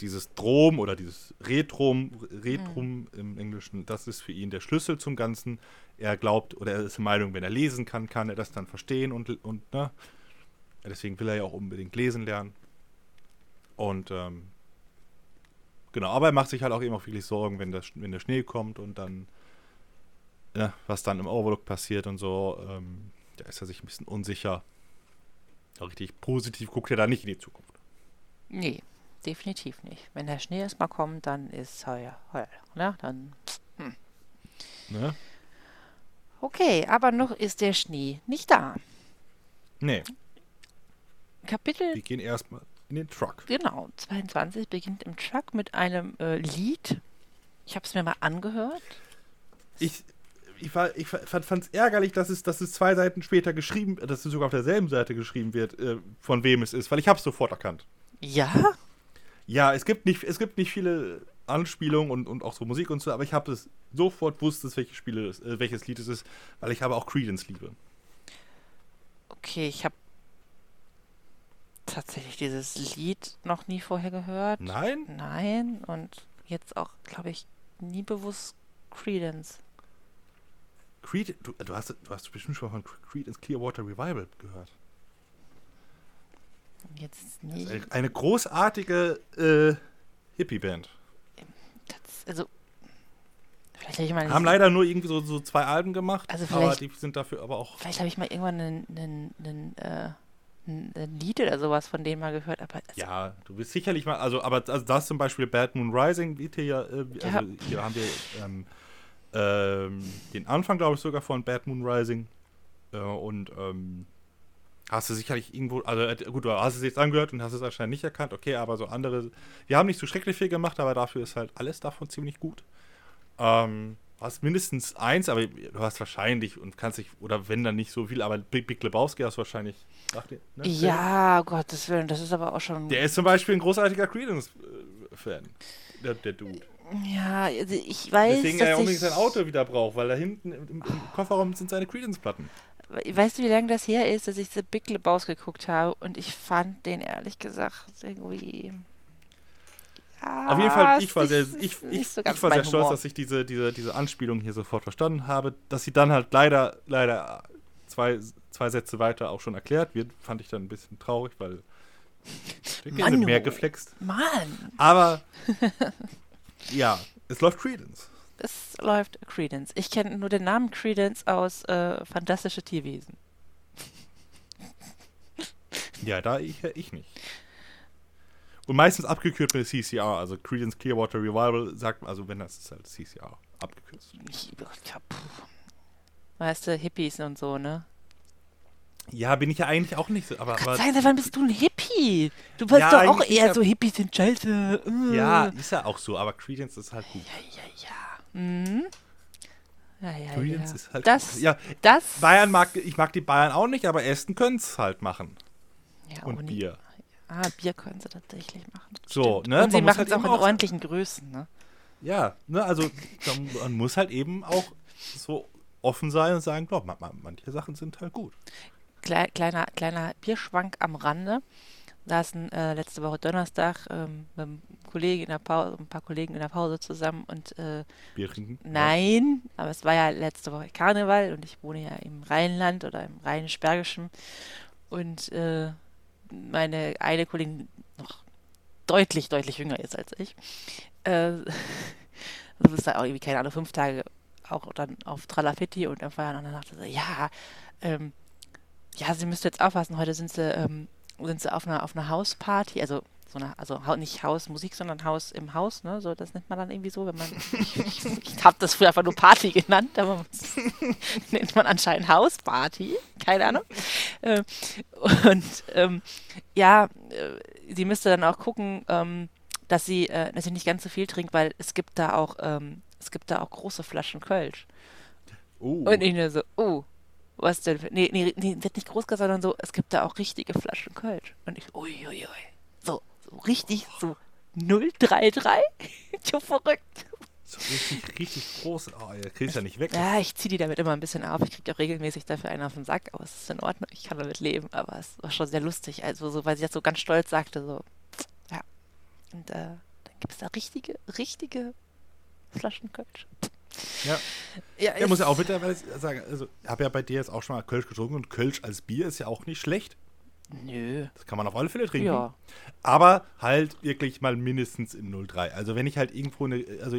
S2: dieses Drom oder dieses Retrum, Retrum mhm. im Englischen, das ist für ihn der Schlüssel zum Ganzen. Er glaubt oder er ist der Meinung, wenn er lesen kann, kann er das dann verstehen und, und ne? Deswegen will er ja auch unbedingt lesen lernen. Und ähm, genau, aber er macht sich halt auch eben auch wirklich Sorgen, wenn, das, wenn der Schnee kommt und dann, ja, was dann im Overlook passiert und so. Ähm, da ist er sich ein bisschen unsicher. Richtig positiv guckt er da nicht in die Zukunft.
S1: Nee, definitiv nicht. Wenn der Schnee erstmal kommt, dann ist heuer, heuer, ne? Dann. Hm. Ne? Okay, aber noch ist der Schnee nicht da.
S2: Nee.
S1: Kapitel.
S2: Wir gehen erstmal in den Truck.
S1: Genau, 22 beginnt im Truck mit einem äh, Lied. Ich habe es mir mal angehört.
S2: Ich, ich, war, ich fand es ärgerlich, dass es, dass es zwei Seiten später geschrieben, dass es sogar auf derselben Seite geschrieben wird, äh, von wem es ist, weil ich habe es sofort erkannt.
S1: Ja?
S2: Ja, es gibt nicht, es gibt nicht viele Anspielungen und, und auch so Musik und so, aber ich habe es sofort wusste, welche Spiele, äh, welches Lied es ist, weil ich habe auch Credence liebe.
S1: Okay, ich habe tatsächlich dieses Lied noch nie vorher gehört.
S2: Nein?
S1: Nein. Und jetzt auch, glaube ich, nie bewusst Credence.
S2: Creed, du, du, hast, du hast bestimmt schon von Credence Clearwater Revival gehört.
S1: Jetzt nie.
S2: Eine, großartige äh, Hippie-Band.
S1: Also, vielleicht habe ich mal.
S2: Haben leider nur irgendwie so, so zwei Alben gemacht,
S1: also vielleicht, aber
S2: die sind dafür aber auch.
S1: Vielleicht habe ich mal irgendwann einen, einen, einen äh, ein Lied oder sowas von denen mal gehört, aber.
S2: Also ja, du bist sicherlich mal, also, aber also das zum Beispiel Bad Moon Rising, wie hier, äh, also ja. hier haben wir ähm, ähm, den Anfang, glaube ich, sogar von Bad Moon Rising. Äh, und ähm, hast du sicherlich irgendwo, also äh, gut, du hast es jetzt angehört und hast es anscheinend nicht erkannt, okay, aber so andere, wir haben nicht so schrecklich viel gemacht, aber dafür ist halt alles davon ziemlich gut. Ähm, hast mindestens eins, aber du hast wahrscheinlich und kannst dich, oder wenn dann nicht so viel, aber Big, Big Lebowski hast du wahrscheinlich.
S1: Dir, ne? Ja, Gottes Willen, das ist aber auch schon.
S2: Der ist zum Beispiel ein großartiger Credence-Fan, der, der Dude.
S1: Ja, also ich weiß.
S2: Deswegen er unbedingt sein Auto wieder braucht, weil da hinten im, im Kofferraum sind seine Credence-Platten.
S1: Weißt du, wie lange das her ist, dass ich The Big Lebowski geguckt habe und ich fand den ehrlich gesagt irgendwie
S2: auf jeden Fall, ich war sehr, ich, ich, so ich war sehr stolz, dass ich diese, diese, diese Anspielung hier sofort verstanden habe. Dass sie dann halt leider, leider zwei, zwei Sätze weiter auch schon erklärt wird, fand ich dann ein bisschen traurig, weil
S1: Mann,
S2: mehr geflext.
S1: Mann!
S2: Aber ja, es läuft Credence.
S1: Es läuft Credence. Ich kenne nur den Namen Credence aus äh, Fantastische Tierwesen. *laughs*
S2: Ja, da ich, ich nicht. Und meistens abgekürzt mit CCR, also Credence Clearwater Revival, sagt man, also wenn das ist halt CCR abgekürzt.
S1: Ja, weißt du, Hippies und so, ne?
S2: Ja, bin ich ja eigentlich auch nicht so. Aber, aber
S1: sagen, wann bist du ein Hippie? Du bist ja, doch auch eher so, Hippies sind scheiße.
S2: Ja, ist ja auch so, aber Credence ist halt gut.
S1: Ja, ja, ja. Mhm. Ja, ja,
S2: Credence ja. ist halt
S1: das.
S2: Ja,
S1: das
S2: Bayern mag, ich mag die Bayern auch nicht, aber Essen können es halt machen. Ja, und Bier.
S1: Ah, Bier können sie tatsächlich machen.
S2: So, ne?
S1: Und sie machen es halt auch in ordentlichen Größen, ne?
S2: Ja, ne, also man muss halt eben auch so offen sein und sagen, glaub, manche Sachen sind halt gut.
S1: Kleiner, kleiner Bierschwank am Rande. Saßen äh, letzte Woche Donnerstag ähm, mit einem Kollegen in der Pause, ein paar Kollegen in der Pause zusammen und äh,
S2: Bier trinken?
S1: Nein, ja. aber es war ja letzte Woche Karneval und ich wohne ja im Rheinland oder im Rheinisch-Bergischen und äh, meine eine Kollegin noch deutlich, deutlich jünger ist als ich. Äh, *laughs* das ist da auch irgendwie, keine Ahnung, fünf Tage auch dann auf Tralafitti und und dann dachte sie, ja, ähm, ja, sie müsste jetzt aufpassen, heute sind sie, ähm, sind sie auf einer, auf einer Hausparty, also so eine, also nicht Hausmusik, sondern Haus im Haus, ne? So, das nennt man dann irgendwie so, wenn man. *laughs* ich, ich, habe das früher einfach nur Party genannt, aber *laughs* nennt man anscheinend Hausparty, keine Ahnung. Äh, und ähm, ja, äh, sie müsste dann auch gucken, ähm, dass sie, äh, dass sie nicht ganz so viel trinkt, weil es gibt da auch, ähm, es gibt da auch große Flaschen Kölsch.
S2: Uh.
S1: Und ich nur so, oh, was denn? Für, nee, nee, nee, wird nicht groß gesagt, sondern so, es gibt da auch richtige Flaschen Kölsch. Und ich, uiuiui. Ui, ui. So, so richtig so 033. so *laughs* verrückt.
S2: So richtig, richtig groß. Oh, ihr kriegst ja nicht weg.
S1: Ja, ich ziehe die damit immer ein bisschen auf. Ich kriege auch regelmäßig dafür einen auf den Sack, aber es ist in Ordnung. Ich kann damit leben, aber es war schon sehr lustig. Also, so, weil sie das so ganz stolz sagte, so, ja. Und äh, dann gibt es da richtige, richtige Flaschen Kölsch.
S2: Ja.
S1: Ja,
S2: Ja, muss ja auch mittlerweile sagen, also ich habe ja bei dir jetzt auch schon mal Kölsch getrunken und Kölsch als Bier ist ja auch nicht schlecht.
S1: Nö.
S2: Das kann man auf alle Fälle trinken.
S1: Ja.
S2: Aber halt wirklich mal mindestens im 03. Also wenn ich halt irgendwo eine, also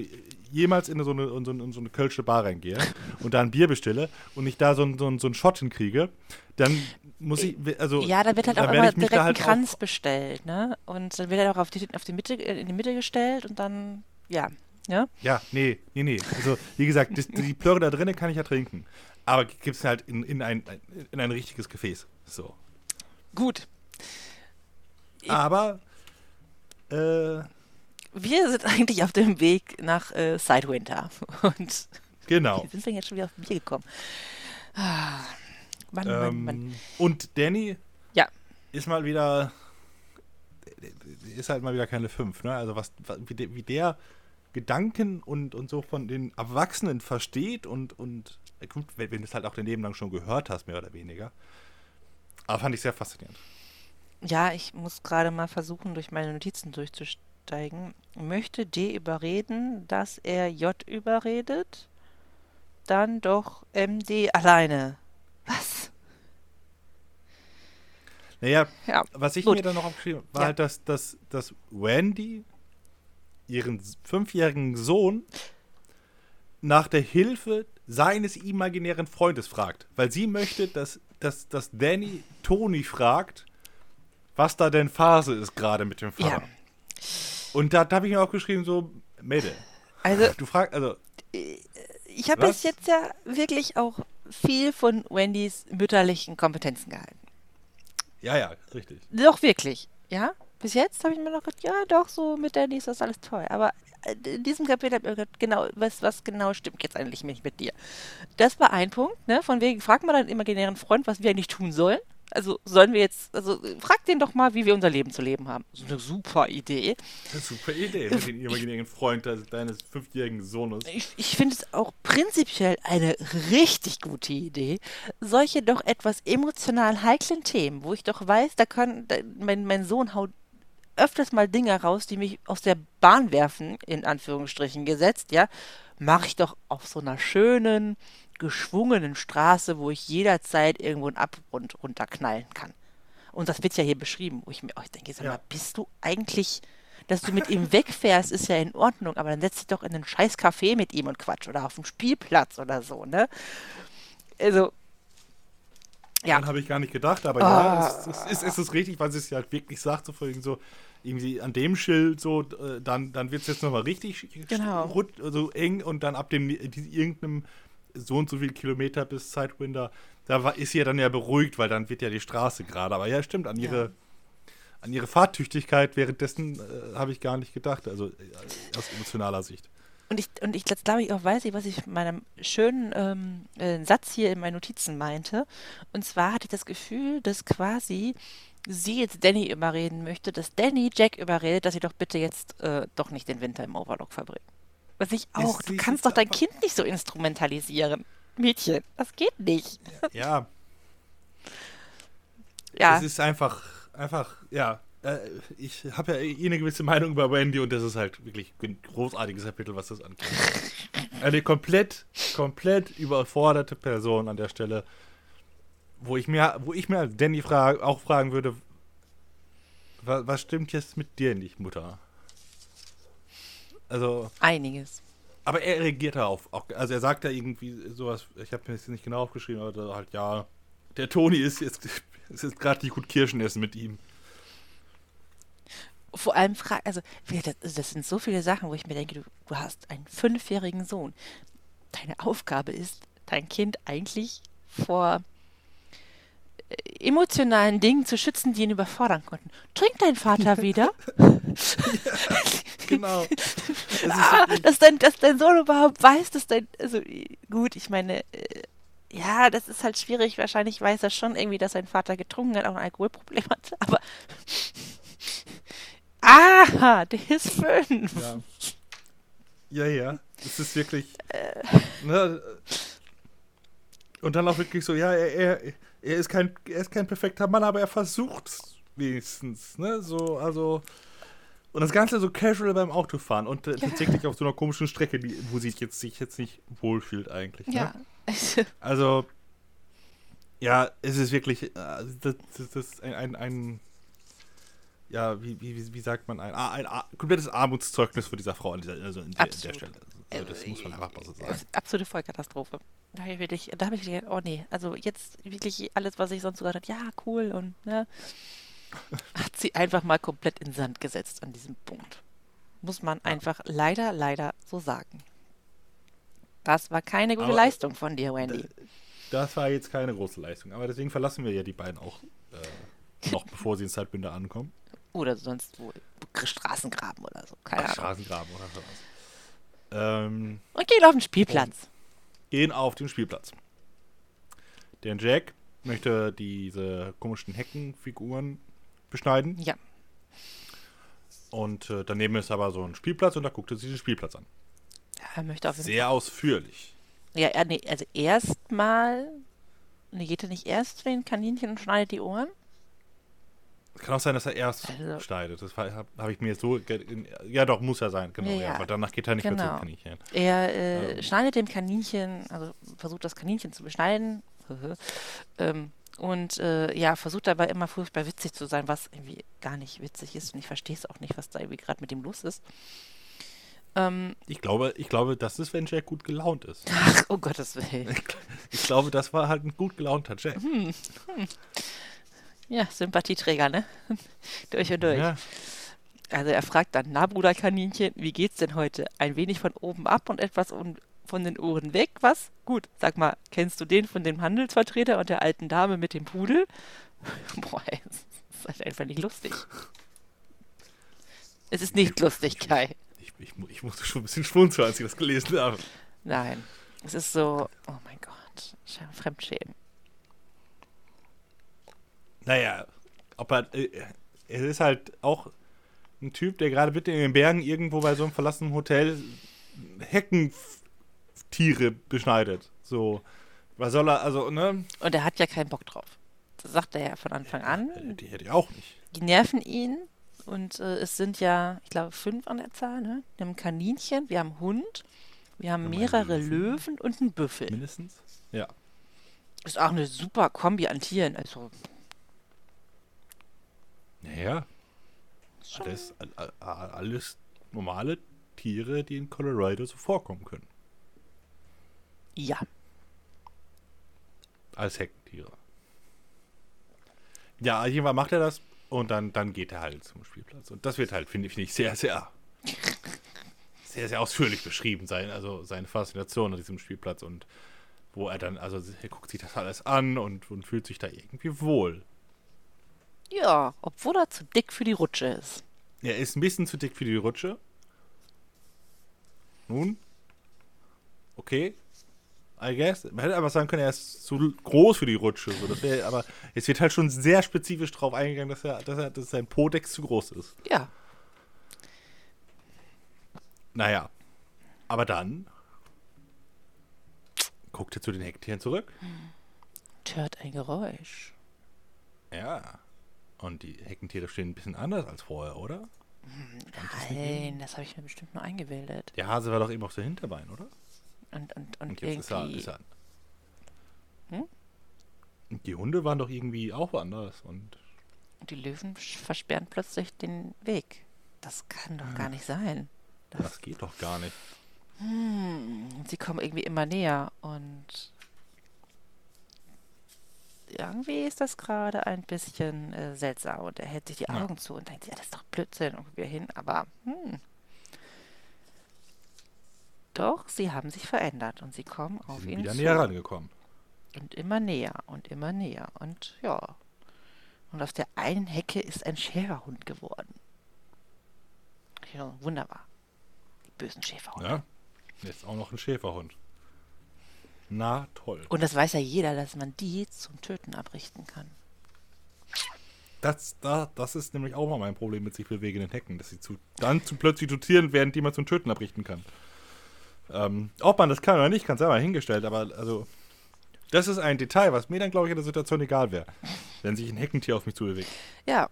S2: jemals in so eine, in so eine, in so eine Kölsche Bar reingehe *laughs* und da ein Bier bestelle und ich da so einen so einen- so einen Shot hinkriege, dann muss ich, also
S1: Ja, da wird halt
S2: dann
S1: auch immer
S2: ich
S1: direkt
S2: halt
S1: ein Kranz bestellt, ne? Und dann wird er auch auf die, auf die Mitte, äh, in die Mitte gestellt und dann, ja,
S2: Auch, ja, nee, nee, nee. Also wie gesagt, das, die Plörre da drinnen kann ich ja trinken. Aber gibt es halt in, in, ein, in ein richtiges Gefäß. So.
S1: Gut.
S2: Aber äh,
S1: Wir sind eigentlich auf dem Weg nach äh, Sidewinter. Und
S2: genau.
S1: wie sind wir jetzt schon wieder auf Bier gekommen? Ah, Mann, Mann, Mann.
S2: Ähm, und Danny
S1: Ja.
S2: ist mal wieder ist halt mal wieder keine 5, ne? Also was, was wie, der, wie der Gedanken und, und so von den Erwachsenen versteht und, und äh, gut, wenn, wenn du es halt auch dein Leben lang schon gehört hast, mehr oder weniger. Aber fand ich sehr faszinierend.
S1: Ja, ich muss gerade mal versuchen, durch meine Notizen durchzusteigen. Möchte D überreden, dass er J überredet? Dann doch MD alleine. Was?
S2: Naja,
S1: Ja,
S2: was ich
S1: gut.
S2: mir dann noch aufgeschrieben habe, war
S1: Ja.
S2: halt, dass, dass, dass Wendy ihren fünfjährigen Sohn nach der Hilfe seines imaginären Freundes fragt. Weil sie möchte, dass, dass, dass Danny Toni fragt, was da denn Phase ist gerade mit dem
S1: Ja.
S2: Vater. Und da, da habe ich mir auch geschrieben, so, Mädel,
S1: Also
S2: du fragst, also,
S1: ich habe bis jetzt ja wirklich auch viel von Wendys mütterlichen Kompetenzen gehalten.
S2: ja, ja, richtig.
S1: Doch wirklich, ja. Bis jetzt habe ich mir noch gedacht, ja, doch, so mit Danny ist das alles toll. Aber äh, in diesem Kapitel habe ich mir gedacht, genau, was, was genau stimmt jetzt eigentlich nicht mit dir? Das war ein Punkt, ne? Von wegen, frag mal deinen imaginären Freund, was wir eigentlich tun sollen. Also sollen wir jetzt, also frag den doch mal, wie wir unser Leben zu leben haben. So eine super Idee.
S2: Eine super Idee mit dem imaginären Freund deines fünfjährigen Sohnes.
S1: Ich, ich finde es auch prinzipiell eine richtig gute Idee, solche doch etwas emotional heiklen Themen, wo ich doch weiß, da kann da, mein, mein Sohn haut öfters mal Dinge raus, die mich aus der Bahn werfen, in Anführungsstrichen gesetzt, ja, mache ich doch auf so einer schönen, geschwungenen Straße, wo ich jederzeit irgendwo einen Abgrund runterknallen kann. Und das wird ja hier beschrieben, wo ich mir auch denke, sag
S2: Ja.
S1: mal, bist du eigentlich, dass du mit ihm *laughs* wegfährst, ist ja in Ordnung, aber dann setz dich doch in einen scheiß Café mit ihm und Quatsch oder auf dem Spielplatz oder so, ne? Also, ja,
S2: Dann habe ich gar nicht gedacht, aber
S1: Ah.
S2: ja, es, es, ist, es ist richtig, weil sie es ja halt wirklich sagt, so vorhin so, irgendwie an dem Schild so, äh, dann, dann wird es jetzt nochmal richtig
S1: Genau.
S2: so eng und dann ab dem irgendeinem so und so viel Kilometer bis Sidewinder, da war, ist sie ja dann ja beruhigt, weil dann wird ja die Straße gerade. Aber ja, stimmt, an ihre, an ihre Fahrtüchtigkeit währenddessen äh, habe ich gar nicht gedacht, also äh, aus emotionaler Sicht.
S1: Und ich, und ich, jetzt glaube ich auch, weiß ich, was ich mit meinem schönen ähm, äh, Satz hier in meinen Notizen meinte. Und zwar hatte ich das Gefühl, dass quasi sie jetzt Danny überreden möchte, dass Danny Jack überredet, dass sie doch bitte jetzt äh, doch nicht den Winter im Overlock verbringen. Was ich auch,
S2: sie
S1: du kannst
S2: ist
S1: doch dein Kind nicht so instrumentalisieren. Mädchen, das geht nicht.
S2: Ja,
S1: Ja,
S2: Es ist einfach, einfach, ja. Äh, Ich habe ja eh eine gewisse Meinung über Wendy und das ist halt wirklich ein großartiges Kapitel, was das angeht. Eine komplett, komplett überforderte Person an der Stelle, wo ich mir, wo ich mir als Danny frag, auch fragen würde, was, was stimmt jetzt mit dir nicht, Mutter? Also,
S1: einiges.
S2: aber er reagiert darauf. Auch, also er sagt da irgendwie sowas, ich habe mir jetzt nicht genau aufgeschrieben, aber halt, ja, der Toni ist jetzt, *laughs* ist jetzt gerade die gut Kirschen essen mit ihm.
S1: Vor allem Fragen, also wie- das, das sind so viele Sachen, wo ich mir denke, du, du hast einen fünfjährigen Sohn. Deine Aufgabe ist, dein Kind eigentlich vor äh, emotionalen Dingen zu schützen, die ihn überfordern konnten. Trinkt dein Vater *laughs* wieder?
S2: Genau. *laughs* Das
S1: ah, dass, dein, dass dein Sohn überhaupt weiß, dass dein. Also gut, ich meine, äh, ja, das ist halt schwierig. Wahrscheinlich weiß er schon irgendwie, dass sein Vater getrunken hat, auch ein Alkoholproblem hatte, aber. Ah, der ist fünf.
S2: ja. Ja, ja. Es ist wirklich. Ne, und dann auch wirklich so, ja, er, er, er, ist kein, er ist kein perfekter Mann, aber er versucht wenigstens. Ne? So, also. Und das Ganze so casual beim Autofahren und äh, tatsächlich auf so einer komischen Strecke, die, wo sie sich jetzt, sich jetzt nicht wohlfühlt eigentlich. Ne?
S1: Ja. *laughs*
S2: Also, ja, es ist wirklich, äh, das, das, das ist ein, ein, ein ja, wie, wie, wie sagt man, ein, ein, ein komplettes Armutszeugnis für dieser Frau an dieser, also in der, in der Stelle. Also, das muss man einfach mal so sagen.
S1: Absolute Vollkatastrophe. Da habe ich wirklich, da habe ich gedacht, oh nee, also jetzt wirklich alles, was ich sonst so gesagt habe, ja, cool und, ne, *laughs* hat sie einfach mal komplett in Sand gesetzt an diesem Punkt. Muss man einfach leider, leider so sagen. Das war keine gute
S2: Aber,
S1: Leistung von dir, Wendy.
S2: Das war jetzt keine große Leistung, aber deswegen verlassen wir ja die beiden auch äh, noch, *laughs* bevor sie in Zeitbünde ankommen.
S1: Oder sonst wo. Straßengraben oder so. Keine
S2: Ach,
S1: Ahnung.
S2: Straßengraben oder sowas. Ähm,
S1: Und gehen auf den Spielplatz.
S2: gehen auf den Spielplatz. Der Jack möchte diese komischen Heckenfiguren beschneiden.
S1: Ja.
S2: Und äh, daneben ist aber so ein Spielplatz und da guckt er sich den Spielplatz an.
S1: ja. Er möchte auf jeden
S2: Sehr ausführlich.
S1: Ja, er, nee, also erstmal. Nee, geht er nicht erst zu den Kaninchen und schneidet die Ohren?
S2: Es kann auch sein, dass er erst
S1: Also-
S2: schneidet. Das habe hab ich mir jetzt so. Ja, doch, muss er sein. Genau.
S1: Ja,
S2: Ja. Aber danach geht er nicht mehr
S1: Genau.
S2: zum Kaninchen.
S1: Er äh,
S2: Ähm.
S1: schneidet dem Kaninchen, also versucht das Kaninchen zu beschneiden. *laughs* ähm, und äh, ja, versucht dabei immer furchtbar witzig zu sein, was irgendwie gar nicht witzig ist. Und ich verstehe es auch nicht, was da irgendwie gerade mit dem los ist. Ähm,
S2: Ich glaube, ich glaube, das ist, wenn Jack gut gelaunt ist.
S1: ach, oh Gottes Willen. *laughs*
S2: Ich glaube, das war halt ein gut gelaunter Jack.
S1: Hm. Ja, Sympathieträger, ne? *laughs* durch und durch.
S2: Ja.
S1: Also er fragt dann, na Bruder Kaninchen, wie geht's denn heute? Ein wenig von oben ab und etwas un- von den Ohren weg, was? Gut, sag mal, kennst du den von dem Handelsvertreter und der alten Dame mit dem Pudel? *laughs* Boah, ey, das ist halt einfach nicht lustig. Es ist nicht lustig, Kai.
S2: Ich, ich, ich musste schon ein bisschen schmunzeln, als ich das gelesen habe.
S1: Nein, es ist so, oh mein Gott, Sch- Fremdschämen.
S2: Naja, ob er. Äh, er ist halt auch ein Typ, der gerade mitten in den Bergen irgendwo bei so einem verlassenen Hotel Heckentiere beschneidet. So. Was soll er, also, ne?
S1: Und er hat ja keinen Bock drauf. Das sagt er ja von Anfang an.
S2: Die hätte ich auch nicht.
S1: Die nerven ihn und äh, es sind ja, ich glaube, fünf an der Zahl. Ne? Wir haben Kaninchen, wir haben einen Hund, wir haben mehrere
S2: Löwen.
S1: Löwen und einen Büffel.
S2: Mindestens. Ja.
S1: Ist auch eine super Kombi an Tieren. Also,
S2: Naja, alles, all- all- alles normale Tiere, die in Colorado so vorkommen können.
S1: ja.
S2: Als Heckentiere. Ja, jedenfalls macht er das und dann, dann geht er halt zum Spielplatz. Und das wird halt, finde ich, sehr, sehr, *laughs* sehr, sehr ausführlich beschrieben sein. Also seine Faszination an diesem Spielplatz und wo er dann, also er guckt sich das alles an und, und fühlt sich da irgendwie wohl.
S1: Ja, obwohl er zu dick für die Rutsche ist.
S2: Er ist ein bisschen zu dick für die Rutsche. Nun, okay. I guess. Man hätte aber sagen können, er ist zu groß für die Rutsche. So, das wär, aber es wird halt schon sehr spezifisch drauf eingegangen, dass, er, dass, er, dass sein Podex zu groß ist.
S1: Ja.
S2: Naja. Aber dann guckt er zu den Hecktieren zurück.
S1: Und hört ein Geräusch.
S2: Ja. Und die Heckentiere stehen ein bisschen anders als vorher, oder?
S1: Nein, das habe ich mir bestimmt nur eingebildet.
S2: Der Hase war doch eben auf der Hinterbein, oder?
S1: Und, und, und,
S2: Und jetzt ist er,
S1: irgendwie.
S2: ist er.
S1: Hm?
S2: Und Die Hunde waren doch irgendwie auch woanders. Und
S1: die Löwen versperren plötzlich den Weg. Das kann doch gar nicht sein.
S2: das geht doch gar nicht.
S1: Hm, sie kommen irgendwie immer näher und irgendwie ist das gerade ein bisschen äh, seltsam und er hält sich die
S2: Ja.
S1: Augen zu und denkt, ja, das ist doch Blödsinn und wir hin, aber hm. Doch, sie haben sich verändert und sie kommen
S2: Sie
S1: auf
S2: sind
S1: ihn
S2: wieder
S1: zu.
S2: näher rangekommen.
S1: Und immer näher und immer näher und ja. Und auf der einen Hecke ist ein Schäferhund geworden. Ja, wunderbar. Die bösen Schäferhunde.
S2: Ja? Jetzt auch noch ein Schäferhund. Na toll.
S1: Und das weiß ja jeder, dass man die zum Töten abrichten kann.
S2: Das, da, das ist nämlich auch mal mein Problem mit sich bewegenden Hecken, dass sie zu, dann zu plötzlich zu Tieren werden, die man zum Töten abrichten kann. Ähm, ob man das kann oder nicht, kann es ja mal hingestellt, aber also, das ist ein Detail, was mir dann, glaube ich, in der Situation egal wäre, wenn sich ein Heckentier auf mich zubewegt.
S1: Ja.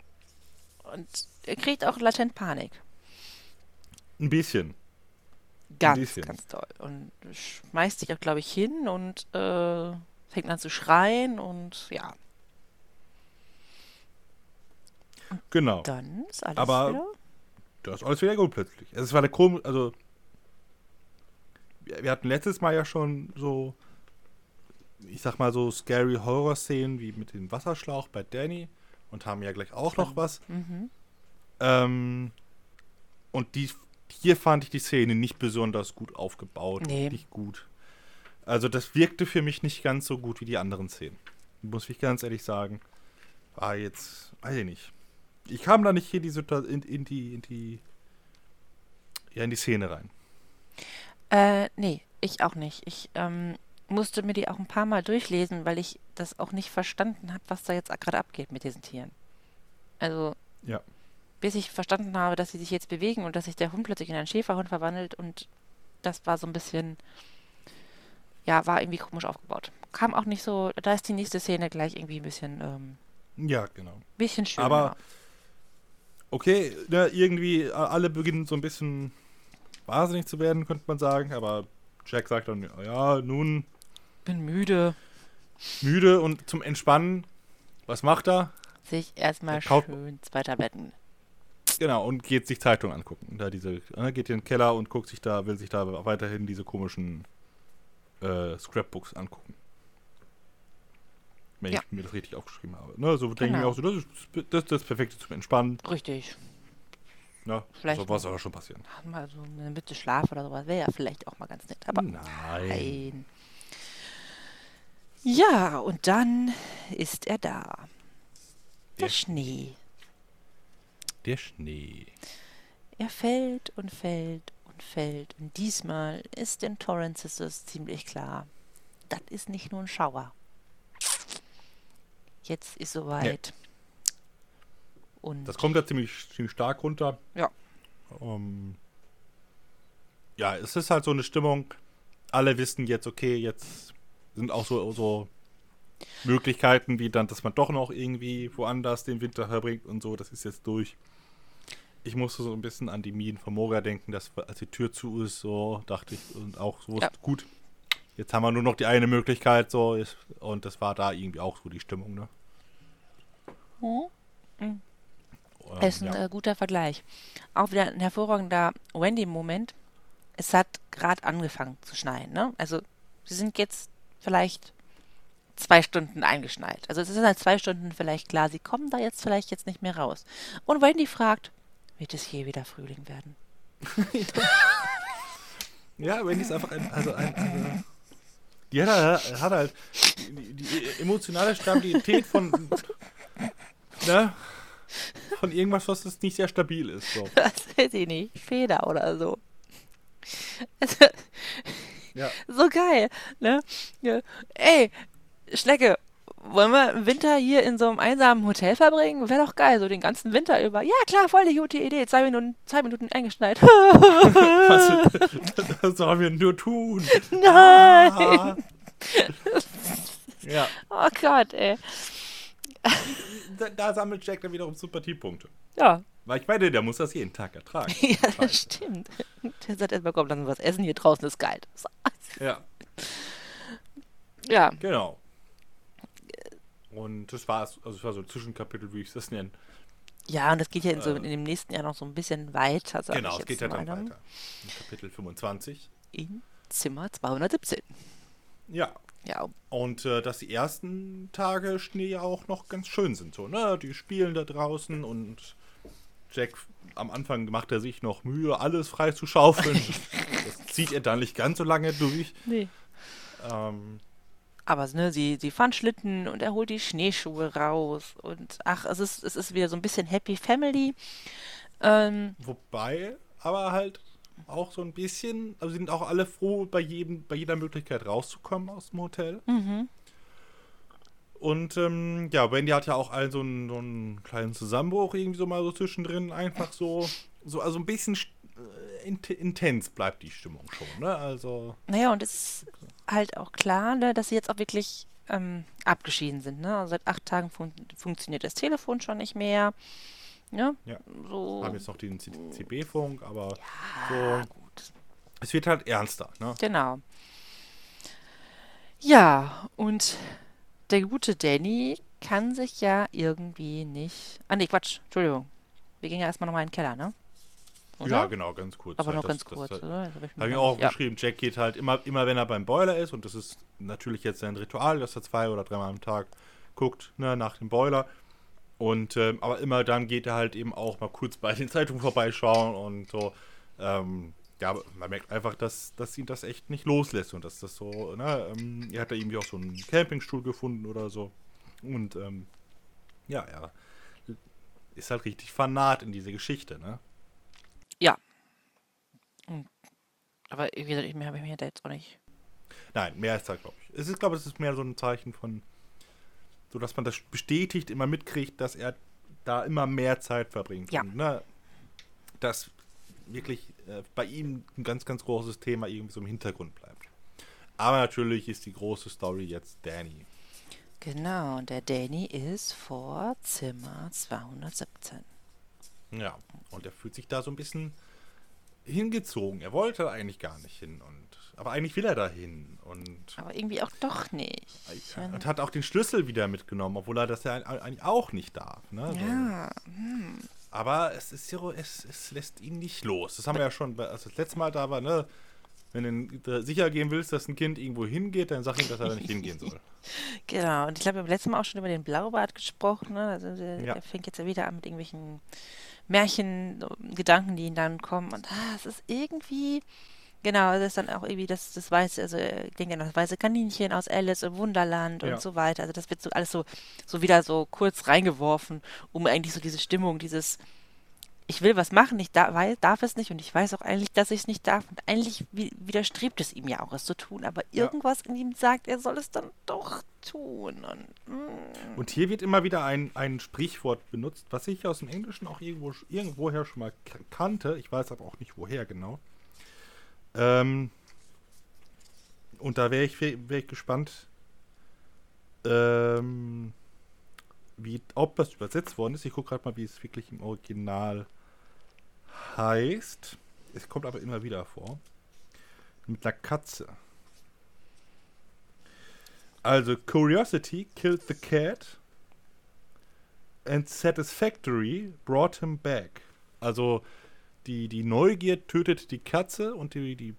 S1: Und er kriegt auch latent Panik.
S2: Ein bisschen.
S1: Ganz, ganz toll. Und schmeißt sich auch, glaube ich, hin und äh, fängt an zu schreien und ja,
S2: Genau.
S1: dann ist alles
S2: Aber-
S1: wieder.
S2: Das ist alles wieder gut plötzlich. Es war eine komische, also wir, wir hatten letztes Mal ja schon so, ich sag mal so scary Horror-Szenen wie mit dem Wasserschlauch bei Danny und haben ja gleich auch noch was.
S1: Mhm.
S2: Ähm, und die, hier fand ich die Szene nicht besonders gut aufgebaut.
S1: Nee.
S2: Nicht gut. Also das wirkte für mich nicht ganz so gut wie die anderen Szenen. Muss ich ganz ehrlich sagen. War jetzt, weiß ich nicht. Ich kam da nicht in die in, in die, in die, ja, in die Szene rein.
S1: Äh, nee, ich auch nicht. Ich ähm, musste mir die auch ein paar Mal durchlesen, weil ich das auch nicht verstanden habe, was da jetzt gerade abgeht mit diesen Tieren. Also,
S2: Ja.
S1: Bis ich verstanden habe, dass sie sich jetzt bewegen und dass sich der Hund plötzlich in einen Schäferhund verwandelt und das war so ein bisschen, ja, war irgendwie komisch aufgebaut. Kam auch nicht so, da ist die nächste Szene gleich irgendwie ein bisschen, ähm,
S2: Ja, genau.
S1: bisschen schöner.
S2: Aber okay, ne, irgendwie alle beginnen so ein bisschen wahnsinnig zu werden, könnte man sagen. Aber Jack sagt dann, ja, nun
S1: bin müde.
S2: müde und zum Entspannen, was macht er?
S1: Sich erstmal
S2: Er
S1: schön zwei Tabletten.
S2: Genau, und geht sich Zeitung angucken. Da diese, ne, geht in den Keller und guckt sich da, will sich da weiterhin diese komischen äh, Scrapbooks angucken. Wenn
S1: Ja.
S2: ich mir das richtig aufgeschrieben habe. Ne, so denke ich mir
S1: Genau.
S2: auch so, das ist das, das Perfekte zum Entspannen.
S1: Richtig.
S2: Ne?
S1: Vielleicht
S2: so was soll schon passieren.
S1: Mal so eine Mitte Schlaf oder sowas wäre ja vielleicht auch mal ganz nett. Aber
S2: Nein.
S1: nein. Ja, und dann ist er da. Der
S2: Der
S1: Schnee.
S2: Der Schnee.
S1: Er fällt und fällt und fällt. Und diesmal ist den Torrent Sisters ziemlich klar. Das ist nicht nur ein Schauer. Jetzt ist soweit. Und
S2: Das kommt ja ziemlich, ziemlich stark runter.
S1: Ja.
S2: Ähm, ja, es ist halt so eine Stimmung. Alle wissen jetzt, okay, jetzt sind auch so, so Möglichkeiten, wie dann, dass man doch noch irgendwie woanders den Winter verbringt und so. Das ist jetzt durch. Ich musste so ein bisschen an die Minen von Moga denken, dass als die Tür zu ist, so dachte ich und auch so
S1: Ja.
S2: gut. Jetzt haben wir nur noch die eine Möglichkeit, so ist, und das war da irgendwie auch so die Stimmung, ne?
S1: Hm?
S2: Ähm,
S1: ist ein
S2: ja.
S1: äh, guter Vergleich. Auch wieder ein hervorragender Wendy-Moment. Es hat gerade angefangen zu schneien. Ne? Also sie sind jetzt vielleicht zwei Stunden eingeschneit. Also es ist seit zwei Stunden vielleicht klar, sie kommen da jetzt vielleicht jetzt nicht mehr raus. Und Wendy fragt, wird es je wieder Frühling werden? *laughs*
S2: Ja, Wendy ist einfach ein, also ein, also, die hat, halt- hat halt die, die emotionale Stabilität von, ne, von irgendwas, was jetzt nicht sehr stabil ist. So. *laughs*
S1: Das weiß ich nicht. Feder oder so. Also,
S2: Ja.
S1: so geil, ne? Ja. Ey, Schlecke, wollen wir im Winter hier in so einem einsamen Hotel verbringen? Wäre doch geil, so den ganzen Winter über. Ja, klar, voll die gute Idee. Zwei Minuten, zwei Minuten eingeschneit. *laughs*
S2: Was, das sollen wir nur tun.
S1: Nein!
S2: Ah. Ja,
S1: Oh Gott, ey.
S2: da, da sammelt Jack dann wiederum Sympathiepunkte.
S1: Ja,
S2: Weil ich meine, der muss das jeden Tag ertragen. *laughs*
S1: ja das stimmt. Der sagt erstmal, komm, lass uns was essen. Hier draußen ist kalt.
S2: Ja,
S1: Ja,
S2: genau. Und das war es, also es war so ein Zwischenkapitel, wie ich das nenne.
S1: ja, und das geht ja in, so,
S2: Äh.
S1: in dem nächsten Jahr noch so ein bisschen weiter. Sag
S2: Genau,
S1: ich
S2: es geht ja dann
S1: ne?
S2: weiter. In Kapitel 25.
S1: In Zimmer 217.
S2: Ja,
S1: Ja,
S2: Und äh, dass die ersten Tage Schnee ja auch noch ganz schön sind. So, ne? Die spielen da draußen und Jack am Anfang macht er sich noch Mühe, alles frei zu schaufeln. *laughs* das zieht er dann nicht ganz so lange durch.
S1: nee.
S2: Ähm,
S1: Aber ne, sie, sie fahren Schlitten und er holt die Schneeschuhe raus. Und ach, es ist, es ist wieder so ein bisschen Happy Family. Ähm,
S2: wobei, aber halt auch so ein bisschen, also sie sind auch alle froh, bei, jedem, bei jeder Möglichkeit rauszukommen aus dem Hotel.
S1: mhm.
S2: Und ähm, ja, Wendy hat ja auch allen so einen, so einen kleinen Zusammenbruch irgendwie so mal so zwischendrin. Einfach so, so also ein bisschen st- int intens bleibt die Stimmung schon, ne? Also.
S1: Naja, und es ist halt auch klar, ne, dass sie jetzt auch wirklich ähm, abgeschieden sind. Ne? Also seit acht Tagen fun funktioniert das Telefon schon nicht mehr. Ne?
S2: Ja.
S1: So.
S2: Haben jetzt noch den CB-Funk, aber
S1: Ja,
S2: so.
S1: gut.
S2: Es wird halt ernster, ne?
S1: Genau. Ja, und der gute Danny kann sich ja irgendwie nicht. Ah, nee, Quatsch, Entschuldigung. Wir gehen ja erstmal nochmal in den Keller, ne? Oder?
S2: Ja, genau, ganz kurz.
S1: Aber
S2: halt,
S1: noch
S2: das-
S1: ganz kurz,
S2: das-
S1: oder? Ich
S2: Habe ich
S1: gar
S2: auch
S1: ja.
S2: geschrieben, Jack geht halt immer, immer, wenn er beim Boiler ist, und das ist natürlich jetzt sein Ritual, dass er zwei oder dreimal am Tag guckt, ne, nach dem Boiler. Und ähm, aber immer dann geht er halt eben auch mal kurz bei den Zeitungen vorbeischauen und so. Ähm, ja, man merkt einfach, dass, dass ihn das echt nicht loslässt und dass das so, ne, ähm, er hat da irgendwie auch so einen Campingstuhl gefunden oder so. Und ähm, ja, er ist halt richtig fanat in diese Geschichte, ne?
S1: Ja. Und- Aber wie gesagt, ich- mehr habe ich mir da jetzt auch nicht.
S2: Nein, mehr ist da, glaube ich. Es ist, glaube ich, es ist mehr so ein Zeichen von, so dass man das bestätigt, immer mitkriegt, dass er da immer mehr Zeit verbringt.
S1: Ja.
S2: Und, ne, dass wirklich äh, bei ihm ein ganz, ganz großes Thema irgendwie so im Hintergrund bleibt. Aber natürlich ist die große Story jetzt Danny.
S1: Genau, und der Danny ist vor Zimmer 217.
S2: Ja, und er fühlt sich da so ein bisschen hingezogen. Er wollte eigentlich gar nicht hin. Und, aber eigentlich will er da hin. Und
S1: Aber irgendwie auch doch nicht.
S2: Und hat auch den Schlüssel wieder mitgenommen, obwohl er das ja eigentlich auch nicht darf. Ne? So.
S1: Ja,
S2: Aber es ist so, es, es lässt ihn nicht los. Das haben wir ja schon, als das letzte Mal da war, ne? Wenn du da sicher gehen willst, dass ein Kind irgendwo hingeht, dann sag ihm, dass er da nicht hingehen soll. *laughs*
S1: genau. Und ich glaube, wir haben letztes Mal auch schon über den Blaubart gesprochen. Ne? Also der,
S2: Ja.
S1: der fängt jetzt ja wieder an mit irgendwelchen Märchen, Gedanken, die ihm dann kommen. Und ah, es ist irgendwie. Genau, das ist dann auch irgendwie das, das weiße, also ich denke an das weiße Kaninchen aus Alice im Wunderland
S2: Ja.
S1: und so weiter. Also das wird so alles so, so wieder so kurz reingeworfen, um eigentlich so diese Stimmung, dieses ich will was machen, ich da, weil, darf es nicht und ich weiß auch eigentlich, dass ich es nicht darf. Und eigentlich wi- widerstrebt es ihm ja auch, es zu tun, aber
S2: Ja.
S1: irgendwas in ihm sagt, er soll es dann doch tun. Und, mm,
S2: Und hier wird immer wieder ein, ein Sprichwort benutzt, was ich aus dem Englischen auch irgendwo, irgendwoher schon mal kannte. Ich weiß aber auch nicht, woher genau. Ähm, und da wäre ich, wär ich gespannt, ähm, wie, ob das übersetzt worden ist. Ich gucke gerade mal, wie es wirklich im Original heißt. Es kommt aber immer wieder vor. Mit einer Katze. Also, Curiosity killed the cat and Satisfactory brought him back. Also, die, die Neugier tötet die Katze und die, die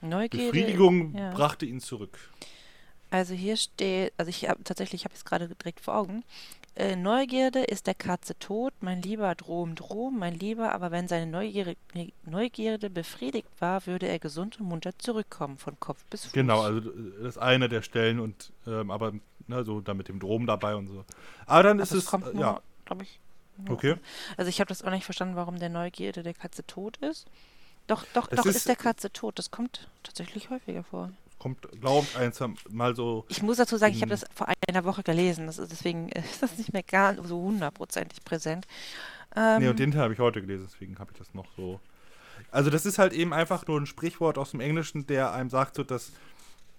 S1: Neugierde.
S2: Befriedigung
S1: ja.
S2: brachte ihn zurück.
S1: Also hier steht, also ich habe tatsächlich, ich habe es gerade direkt vor Augen. Äh, Neugierde ist der Katze tot, mein Lieber Drom, Drom, mein Lieber, aber wenn seine Neugierde, Neugierde befriedigt war, würde er gesund und munter zurückkommen, von Kopf bis Fuß.
S2: Genau, also äh, das ist eine der Stellen und ähm, aber ne, so da mit dem Drom dabei und so. Aber dann ist
S1: Also
S2: es,
S1: es kommt
S2: äh, ja,
S1: glaube ich. nur-
S2: okay.
S1: Also ich habe das auch nicht verstanden, warum der Neugierde der Katze tot ist. Doch, doch,
S2: Das
S1: doch ist,
S2: ist-
S1: der Katze tot. Das kommt tatsächlich häufiger vor.
S2: Kommt, glaube ich, eins mal so.
S1: Ich muss dazu sagen, ich habe das vor einer Woche gelesen. Das ist, deswegen *laughs* ist das nicht mehr gar so hundertprozentig präsent. Ähm,
S2: Nee, und den Teil habe ich heute gelesen, deswegen habe ich das noch so. Also, das ist halt eben einfach nur ein Sprichwort aus dem Englischen, der einem sagt, so, dass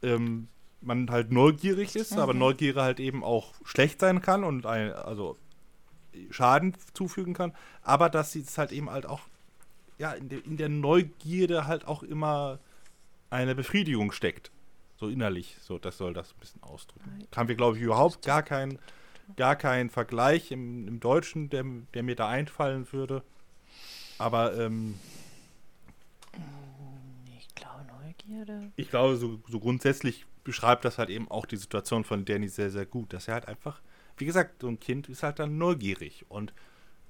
S2: ähm, man halt neugierig ist, aber
S1: Mhm.
S2: Neugierde halt eben auch schlecht sein kann und ein, also Schaden zufügen kann, aber dass sie es halt eben halt auch, ja, in, der in der Neugierde halt auch immer eine Befriedigung steckt. So innerlich, so, das soll das ein bisschen ausdrücken. Haben wir, glaube ich, überhaupt gar keinen gar keinen Vergleich im, im Deutschen, der, der mir da einfallen würde. Aber ähm,
S1: ich glaube, Neugierde.
S2: ich glaube, so, so grundsätzlich beschreibt das halt eben auch die Situation von Danny sehr, sehr gut. Dass er halt einfach, wie gesagt, so ein Kind ist halt dann neugierig und,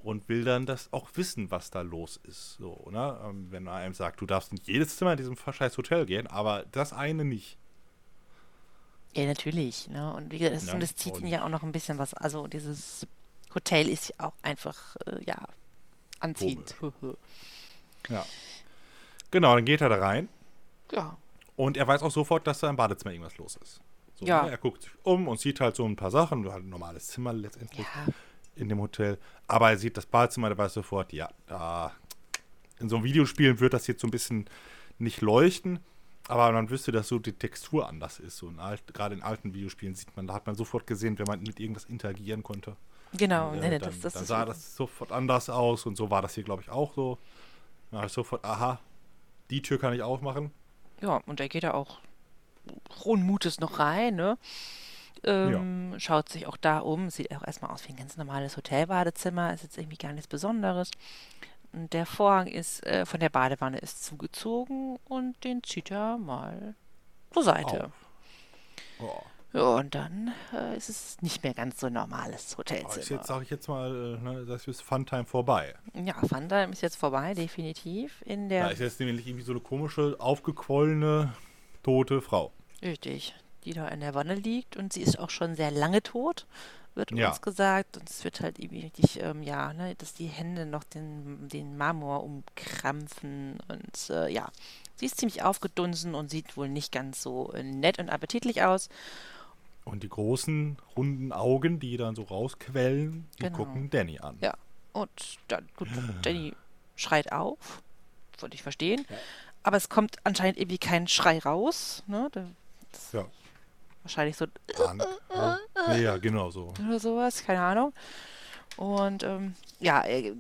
S2: und will dann das auch wissen, was da los ist. So, ne? Ähm, Wenn er einem sagt, du darfst in jedes Zimmer in diesem scheiß Hotel gehen, aber das eine nicht.
S1: Ja, natürlich. Ne? Und wie gesagt, das,
S2: Ja,
S1: das zieht ihn ja auch noch ein bisschen was. Also dieses Hotel ist ja auch einfach, äh, ja, anziehend.
S2: Ja. Genau, dann geht er da rein
S1: ja.
S2: und er weiß auch sofort, dass da im Badezimmer irgendwas los ist. So,
S1: Ja.
S2: ne? Er guckt sich um und sieht halt so ein paar Sachen, halt ein normales Zimmer letztendlich.
S1: Ja.
S2: In dem Hotel. Aber er sieht das Badezimmer, der weiß sofort, ja, da, in so Videospielen wird das jetzt so ein bisschen nicht leuchten, aber man wüsste, dass so die Textur anders ist. So in alt, gerade in alten Videospielen sieht man, da hat man sofort gesehen, wenn man mit irgendwas interagieren konnte.
S1: Genau,
S2: Äh,
S1: nee,
S2: dann,
S1: das, das
S2: dann
S1: ist
S2: sah das sofort anders aus und so war das hier, glaube ich, auch so. Da hab ich sofort, aha, die Tür kann ich aufmachen.
S1: Ja, und er geht da auch frohen Mutes noch rein, ne? Ähm, Schaut sich auch da um, sieht auch erstmal aus wie ein ganz normales Hotelbadezimmer, ist jetzt irgendwie gar nichts Besonderes. Und der Vorhang ist äh, von der Badewanne ist zugezogen und den zieht er mal zur Seite.
S2: Auf. Oh.
S1: Ja, und dann äh, ist es nicht mehr ganz so ein normales
S2: ist
S1: Hotelzimmer.
S2: jetzt, sage ich jetzt mal, äh, ne, das ist Funtime vorbei.
S1: Ja, Fandheim ist jetzt vorbei, definitiv. In
S2: Da
S1: der
S2: ist jetzt nämlich irgendwie so eine komische, aufgequollene, tote Frau.
S1: Richtig, die da in der Wanne liegt und sie ist auch schon sehr lange tot, wird
S2: Ja.
S1: uns gesagt. Und es wird halt irgendwie richtig, ähm, ja, ne, dass die Hände noch den, den Marmor umkrampfen und äh, ja, sie ist ziemlich aufgedunsen und sieht wohl nicht ganz so äh, nett und appetitlich aus.
S2: Und die großen, runden Augen, die dann so rausquellen, die
S1: Genau.
S2: gucken Danny an.
S1: Ja, und dann, gut, *sighs* Danny schreit auf, wollte ich verstehen. Aber es kommt anscheinend irgendwie kein Schrei raus, ne? Da-
S2: Ja.
S1: Wahrscheinlich so
S2: An, ja. Ja, genau so.
S1: oder sowas, keine Ahnung. Und ähm, ja, er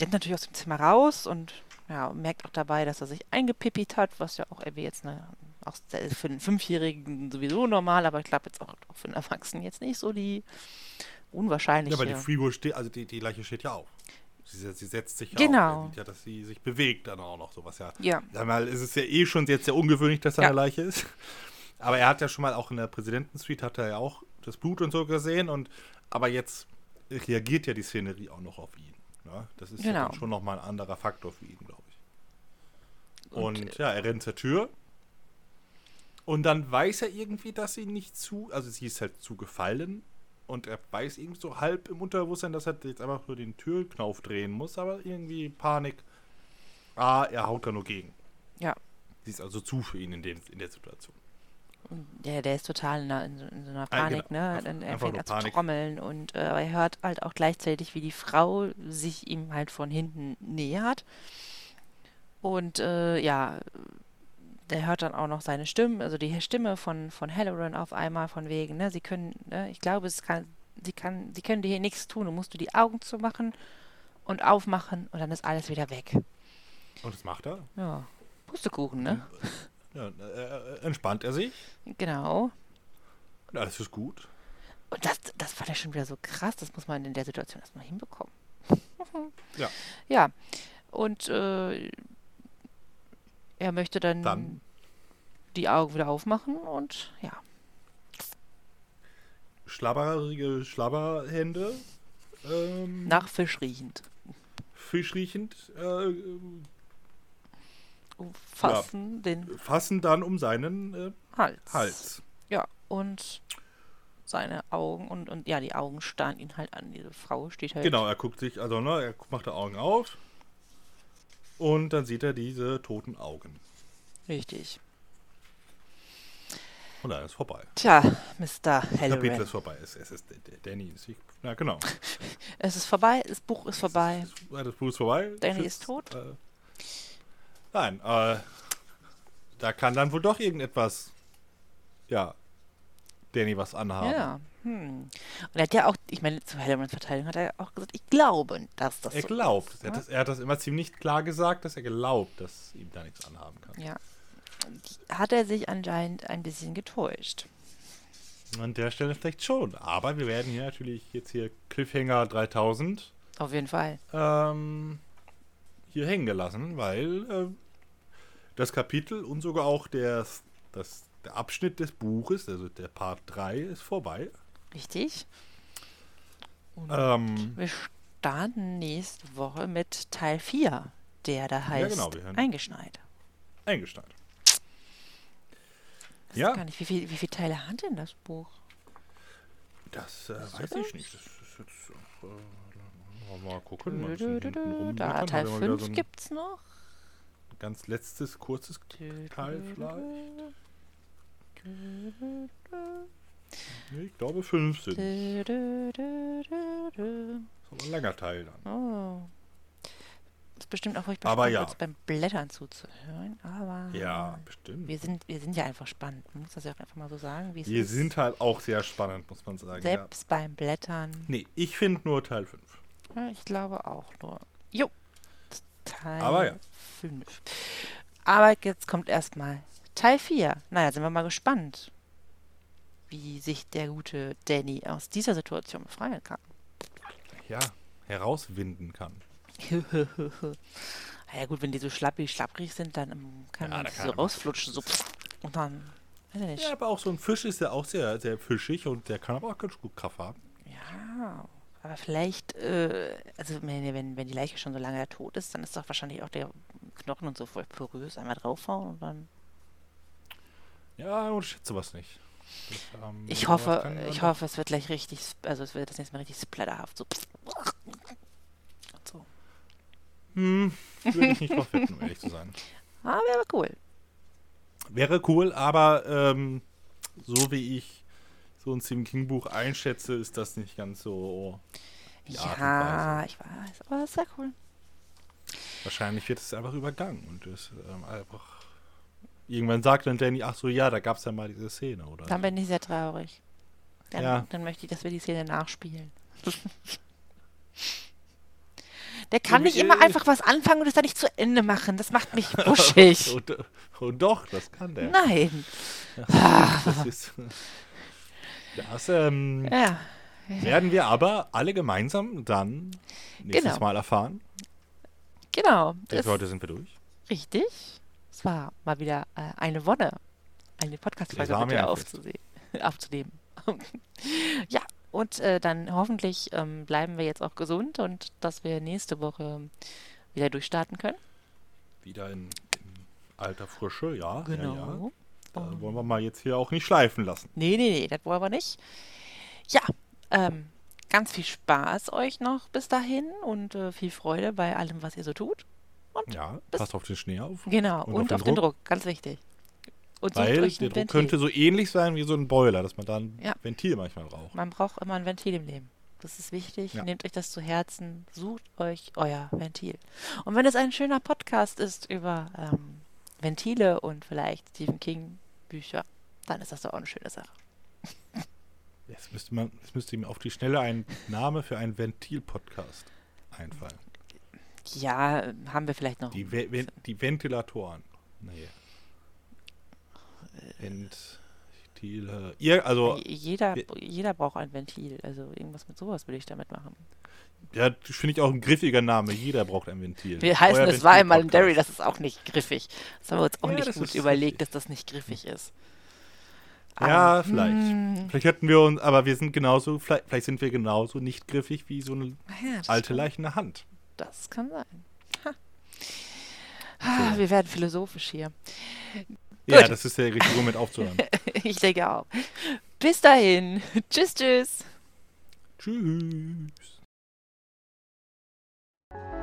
S1: rennt natürlich aus dem Zimmer raus und ja, merkt auch dabei, dass er sich eingepippit hat, was ja auch irgendwie jetzt eine, auch für einen Fünfjährigen sowieso normal, aber ich glaube jetzt auch, auch für einen Erwachsenen jetzt nicht so die unwahrscheinliche.
S2: Ja, aber die Figur steht, also die, die Leiche steht ja auf. Sie, sie setzt sich
S1: Genau.
S2: auf. Sieht ja, dass sie sich bewegt dann auch noch, sowas ja.
S1: ja,
S2: Sag mal, es ist ja eh schon jetzt sehr ungewöhnlich, dass da
S1: Ja.
S2: eine Leiche ist. Aber er hat ja schon mal auch in der Präsidentensuite hat er ja auch das Blut und so gesehen und aber jetzt reagiert ja die Szenerie auch noch auf ihn. Ne? Das ist ja
S1: Genau.
S2: dann schon nochmal ein anderer Faktor für ihn, glaube ich.
S1: Und,
S2: Und, ja, er rennt zur Tür. Und dann weiß er irgendwie, dass sie nicht zu, also sie ist halt zugefallen. Und er weiß irgendwie so halb im Unterbewusstsein, dass er jetzt einfach nur den Türknauf drehen muss, aber irgendwie Panik. Ah, er haut da nur gegen.
S1: ja.
S2: Sie ist also zu für ihn in, den, in der Situation.
S1: Der, der ist total in, einer- in, so- in so einer
S2: Ah,
S1: Panik,
S2: genau.
S1: ne? Er fängt an zu trommeln und äh, er hört halt auch gleichzeitig, wie die Frau sich ihm halt von hinten nähert. Und äh, ja, der hört dann auch noch seine Stimme, also die Stimme von, von Halloran auf einmal von wegen, ne? Sie können, ne? Ich glaube, es kann, sie kann, sie können dir hier nichts tun. Du musst du die Augen zumachen und aufmachen und dann ist alles wieder weg.
S2: Und das macht er.
S1: Ja. Pustekuchen, ne?
S2: Ja, äh, entspannt er sich.
S1: Genau.
S2: Und alles ist gut.
S1: Und das, das fand ich schon wieder so krass, das muss man in der Situation erstmal hinbekommen. *laughs*
S2: Ja.
S1: Ja, und äh, er möchte dann,
S2: Dann.
S1: die Augen wieder aufmachen und ja,
S2: Schlabberige Schlabberhände. Ähm,
S1: nach Fisch riechend.
S2: Fischriechend. Äh,
S1: Fassen den
S2: fassen dann um seinen äh,
S1: Hals.
S2: Hals.
S1: Ja, und seine Augen und, und ja, die Augen starren ihn halt an. Diese Frau steht halt.
S2: Genau, er guckt sich, also ne, er macht die Augen auf. Und dann sieht er diese toten Augen.
S1: Richtig.
S2: Und dann ist vorbei.
S1: Tja, Mr.
S2: Das Kapitel
S1: Halloran.
S2: ist vorbei. Es, es ist Danny ist. Ja, genau. *laughs*
S1: Es ist vorbei, das Buch ist vorbei.
S2: Das, das Buch ist vorbei.
S1: Danny
S2: Tschüss.
S1: ist tot.
S2: Äh, nein, äh, da kann dann wohl doch irgendetwas, ja, Danny was anhaben.
S1: Ja. Hm. Und er hat ja auch, ich meine, zu Hellmans Verteidigung hat er auch gesagt, ich glaube, dass das
S2: Er
S1: so
S2: glaubt.
S1: ist.
S2: Er, hat
S1: ne?
S2: das, er hat das immer ziemlich klar gesagt, dass er glaubt, dass ihm da nichts anhaben kann.
S1: Ja. Hat er sich anscheinend ein bisschen getäuscht.
S2: An der Stelle vielleicht schon. Aber wir werden hier natürlich jetzt hier Cliffhanger 3000
S1: Auf jeden Fall.
S2: ähm, hier hängen gelassen, weil äh, das Kapitel und sogar auch der, das, der Abschnitt des Buches, also der Part 3, ist vorbei.
S1: Richtig. Und
S2: Ähm,
S1: wir starten nächste Woche mit Teil 4, der da heißt
S2: genau, wir hören-
S1: Eingeschneit. Ich weiß
S2: Ja.
S1: gar nicht, wie, viel, wie viele Teile hat denn das Buch?
S2: Das äh, weiß
S1: das?
S2: ich nicht. Das ist jetzt. Äh, mal gucken.
S1: Dö,
S2: rum
S1: Da. Teil
S2: Haben wir mal wieder
S1: 5
S2: so
S1: gibt's noch.
S2: ganz letztes, kurzes Teil vielleicht. ich glaube, fünf sind. Das ist ein langer Teil dann.
S1: Oh. Das bestimmt auch
S2: Aber
S1: spannend,
S2: ja.
S1: beim Blättern zuzuhören. Aber
S2: Ja, bestimmt.
S1: wir sind, wir sind ja einfach spannend. Man muss das ja auch einfach mal so sagen,
S2: Wir
S1: ist.
S2: sind halt auch sehr spannend, muss man sagen. Ja.
S1: Selbst beim Blättern.
S2: Nee, ich finde nur Teil 5.
S1: Ja, ich glaube auch nur. Jo. Teil
S2: Aber ja.
S1: 5. Aber jetzt kommt erstmal Teil 4. Naja, sind wir mal gespannt, wie sich der gute Danny aus dieser Situation befreien kann.
S2: Ja, herauswinden kann. *laughs*
S1: ja gut, wenn die so schlappig, schlapprig sind, dann ähm, kann
S2: Ja,
S1: man
S2: da kann
S1: so rausflutschen. So, und dann, weiß ich nicht.
S2: Ja, aber auch so ein Fisch ist ja auch sehr, sehr fischig und der kann aber auch ganz gut Kraft haben.
S1: Ja, aber vielleicht, äh, also wenn, wenn, die Leiche schon so lange tot ist, dann ist doch wahrscheinlich auch der Knochen und so voll porös. Einmal draufhauen und dann.
S2: Ja, und schätze was nicht. Das, ähm,
S1: Ich hoffe, ich hoffe, es wird gleich richtig, also es wird das nächste Mal richtig splatterhaft. So. Und so.
S2: Hm, würde ich nicht drauf wetten, um ehrlich zu sein. *laughs*
S1: Ah, wäre cool.
S2: Wäre cool, aber ähm, so wie ich so ein Stephen King Buch einschätze, ist das nicht ganz so. Und
S1: Ja, ich weiß, aber das ist sehr cool.
S2: Wahrscheinlich wird es einfach übergangen und es ähm, einfach. Irgendwann sagt dann Danny, ach so, ja, da gab es ja mal diese Szene, oder?
S1: Dann bin ich sehr traurig. Dann,
S2: Ja.
S1: dann möchte ich, dass wir die Szene nachspielen. *laughs* Der kann nicht immer einfach was anfangen und es dann nicht zu Ende machen. Das macht mich wuschig. *laughs*
S2: und, und doch, das kann der.
S1: Nein. *laughs*
S2: Das ist. Das ähm,
S1: Ja,
S2: werden wir aber alle gemeinsam dann nächstes
S1: Genau.
S2: Mal erfahren.
S1: genau.
S2: Für heute sind wir durch.
S1: richtig. Es war mal wieder äh, eine Wonne, eine Podcast-Folge mit dir *laughs* aufzunehmen. *laughs* ja, und äh, dann hoffentlich ähm, bleiben wir jetzt auch gesund und dass wir nächste Woche wieder durchstarten können.
S2: Wieder in, in alter Frische, ja. Ja, ja. Da wollen wir mal jetzt hier auch nicht schleifen lassen.
S1: Nee, nee, nee, das wollen wir nicht. Ja, ähm, ganz viel Spaß euch noch bis dahin und äh, viel Freude bei allem, was ihr so tut.
S2: Ja,
S1: Bis-
S2: passt auf den Schnee auf.
S1: Genau,
S2: Und
S1: und,
S2: auf
S1: auf,
S2: den
S1: den Druck. ganz wichtig. Und
S2: Weil der
S1: ein
S2: Druck
S1: Ventil.
S2: könnte so ähnlich sein wie so ein Boiler, dass man dann
S1: Ja.
S2: Ventil manchmal braucht.
S1: Man braucht immer ein Ventil im Leben. Das ist wichtig.
S2: Ja.
S1: Nehmt euch das zu Herzen. Sucht euch euer Ventil. Und wenn es ein schöner Podcast ist über ähm, Ventile und vielleicht Stephen King Bücher, dann ist das doch auch eine schöne Sache.
S2: Jetzt müsste, man, jetzt müsste ihm auf die Schnelle ein Name für einen Ventil-Podcast einfallen.
S1: Ja, haben wir vielleicht noch.
S2: Die, Ve Ven die Ventilatoren. Nee. Ventile. Ihr, also,
S1: jeder, jeder braucht ein Ventil. Also irgendwas mit sowas würde ich damit machen.
S2: Ja, das finde ich auch ein griffiger Name. Jeder braucht ein Ventil.
S1: Wir heißen, es war einmal ein Derry, das ist auch nicht griffig. Das haben wir uns auch
S2: Ja,
S1: nicht gut überlegt,
S2: richtig.
S1: dass das nicht griffig ist.
S2: Ja,
S1: Aber,
S2: vielleicht.
S1: hm,
S2: Vielleicht hätten wir uns, aber wir sind genauso, vielleicht, vielleicht sind wir genauso nicht griffig wie so eine
S1: ja, das
S2: alte
S1: kann-
S2: Leiche in der Hand.
S1: Das kann sein. Ha. Ah, wir werden philosophisch hier.
S2: Ja,
S1: Gut.
S2: das ist der richtige Moment aufzuhören. *laughs*
S1: Ich denke auch. Bis dahin. tschüss, tschüss.
S2: Tschüss. you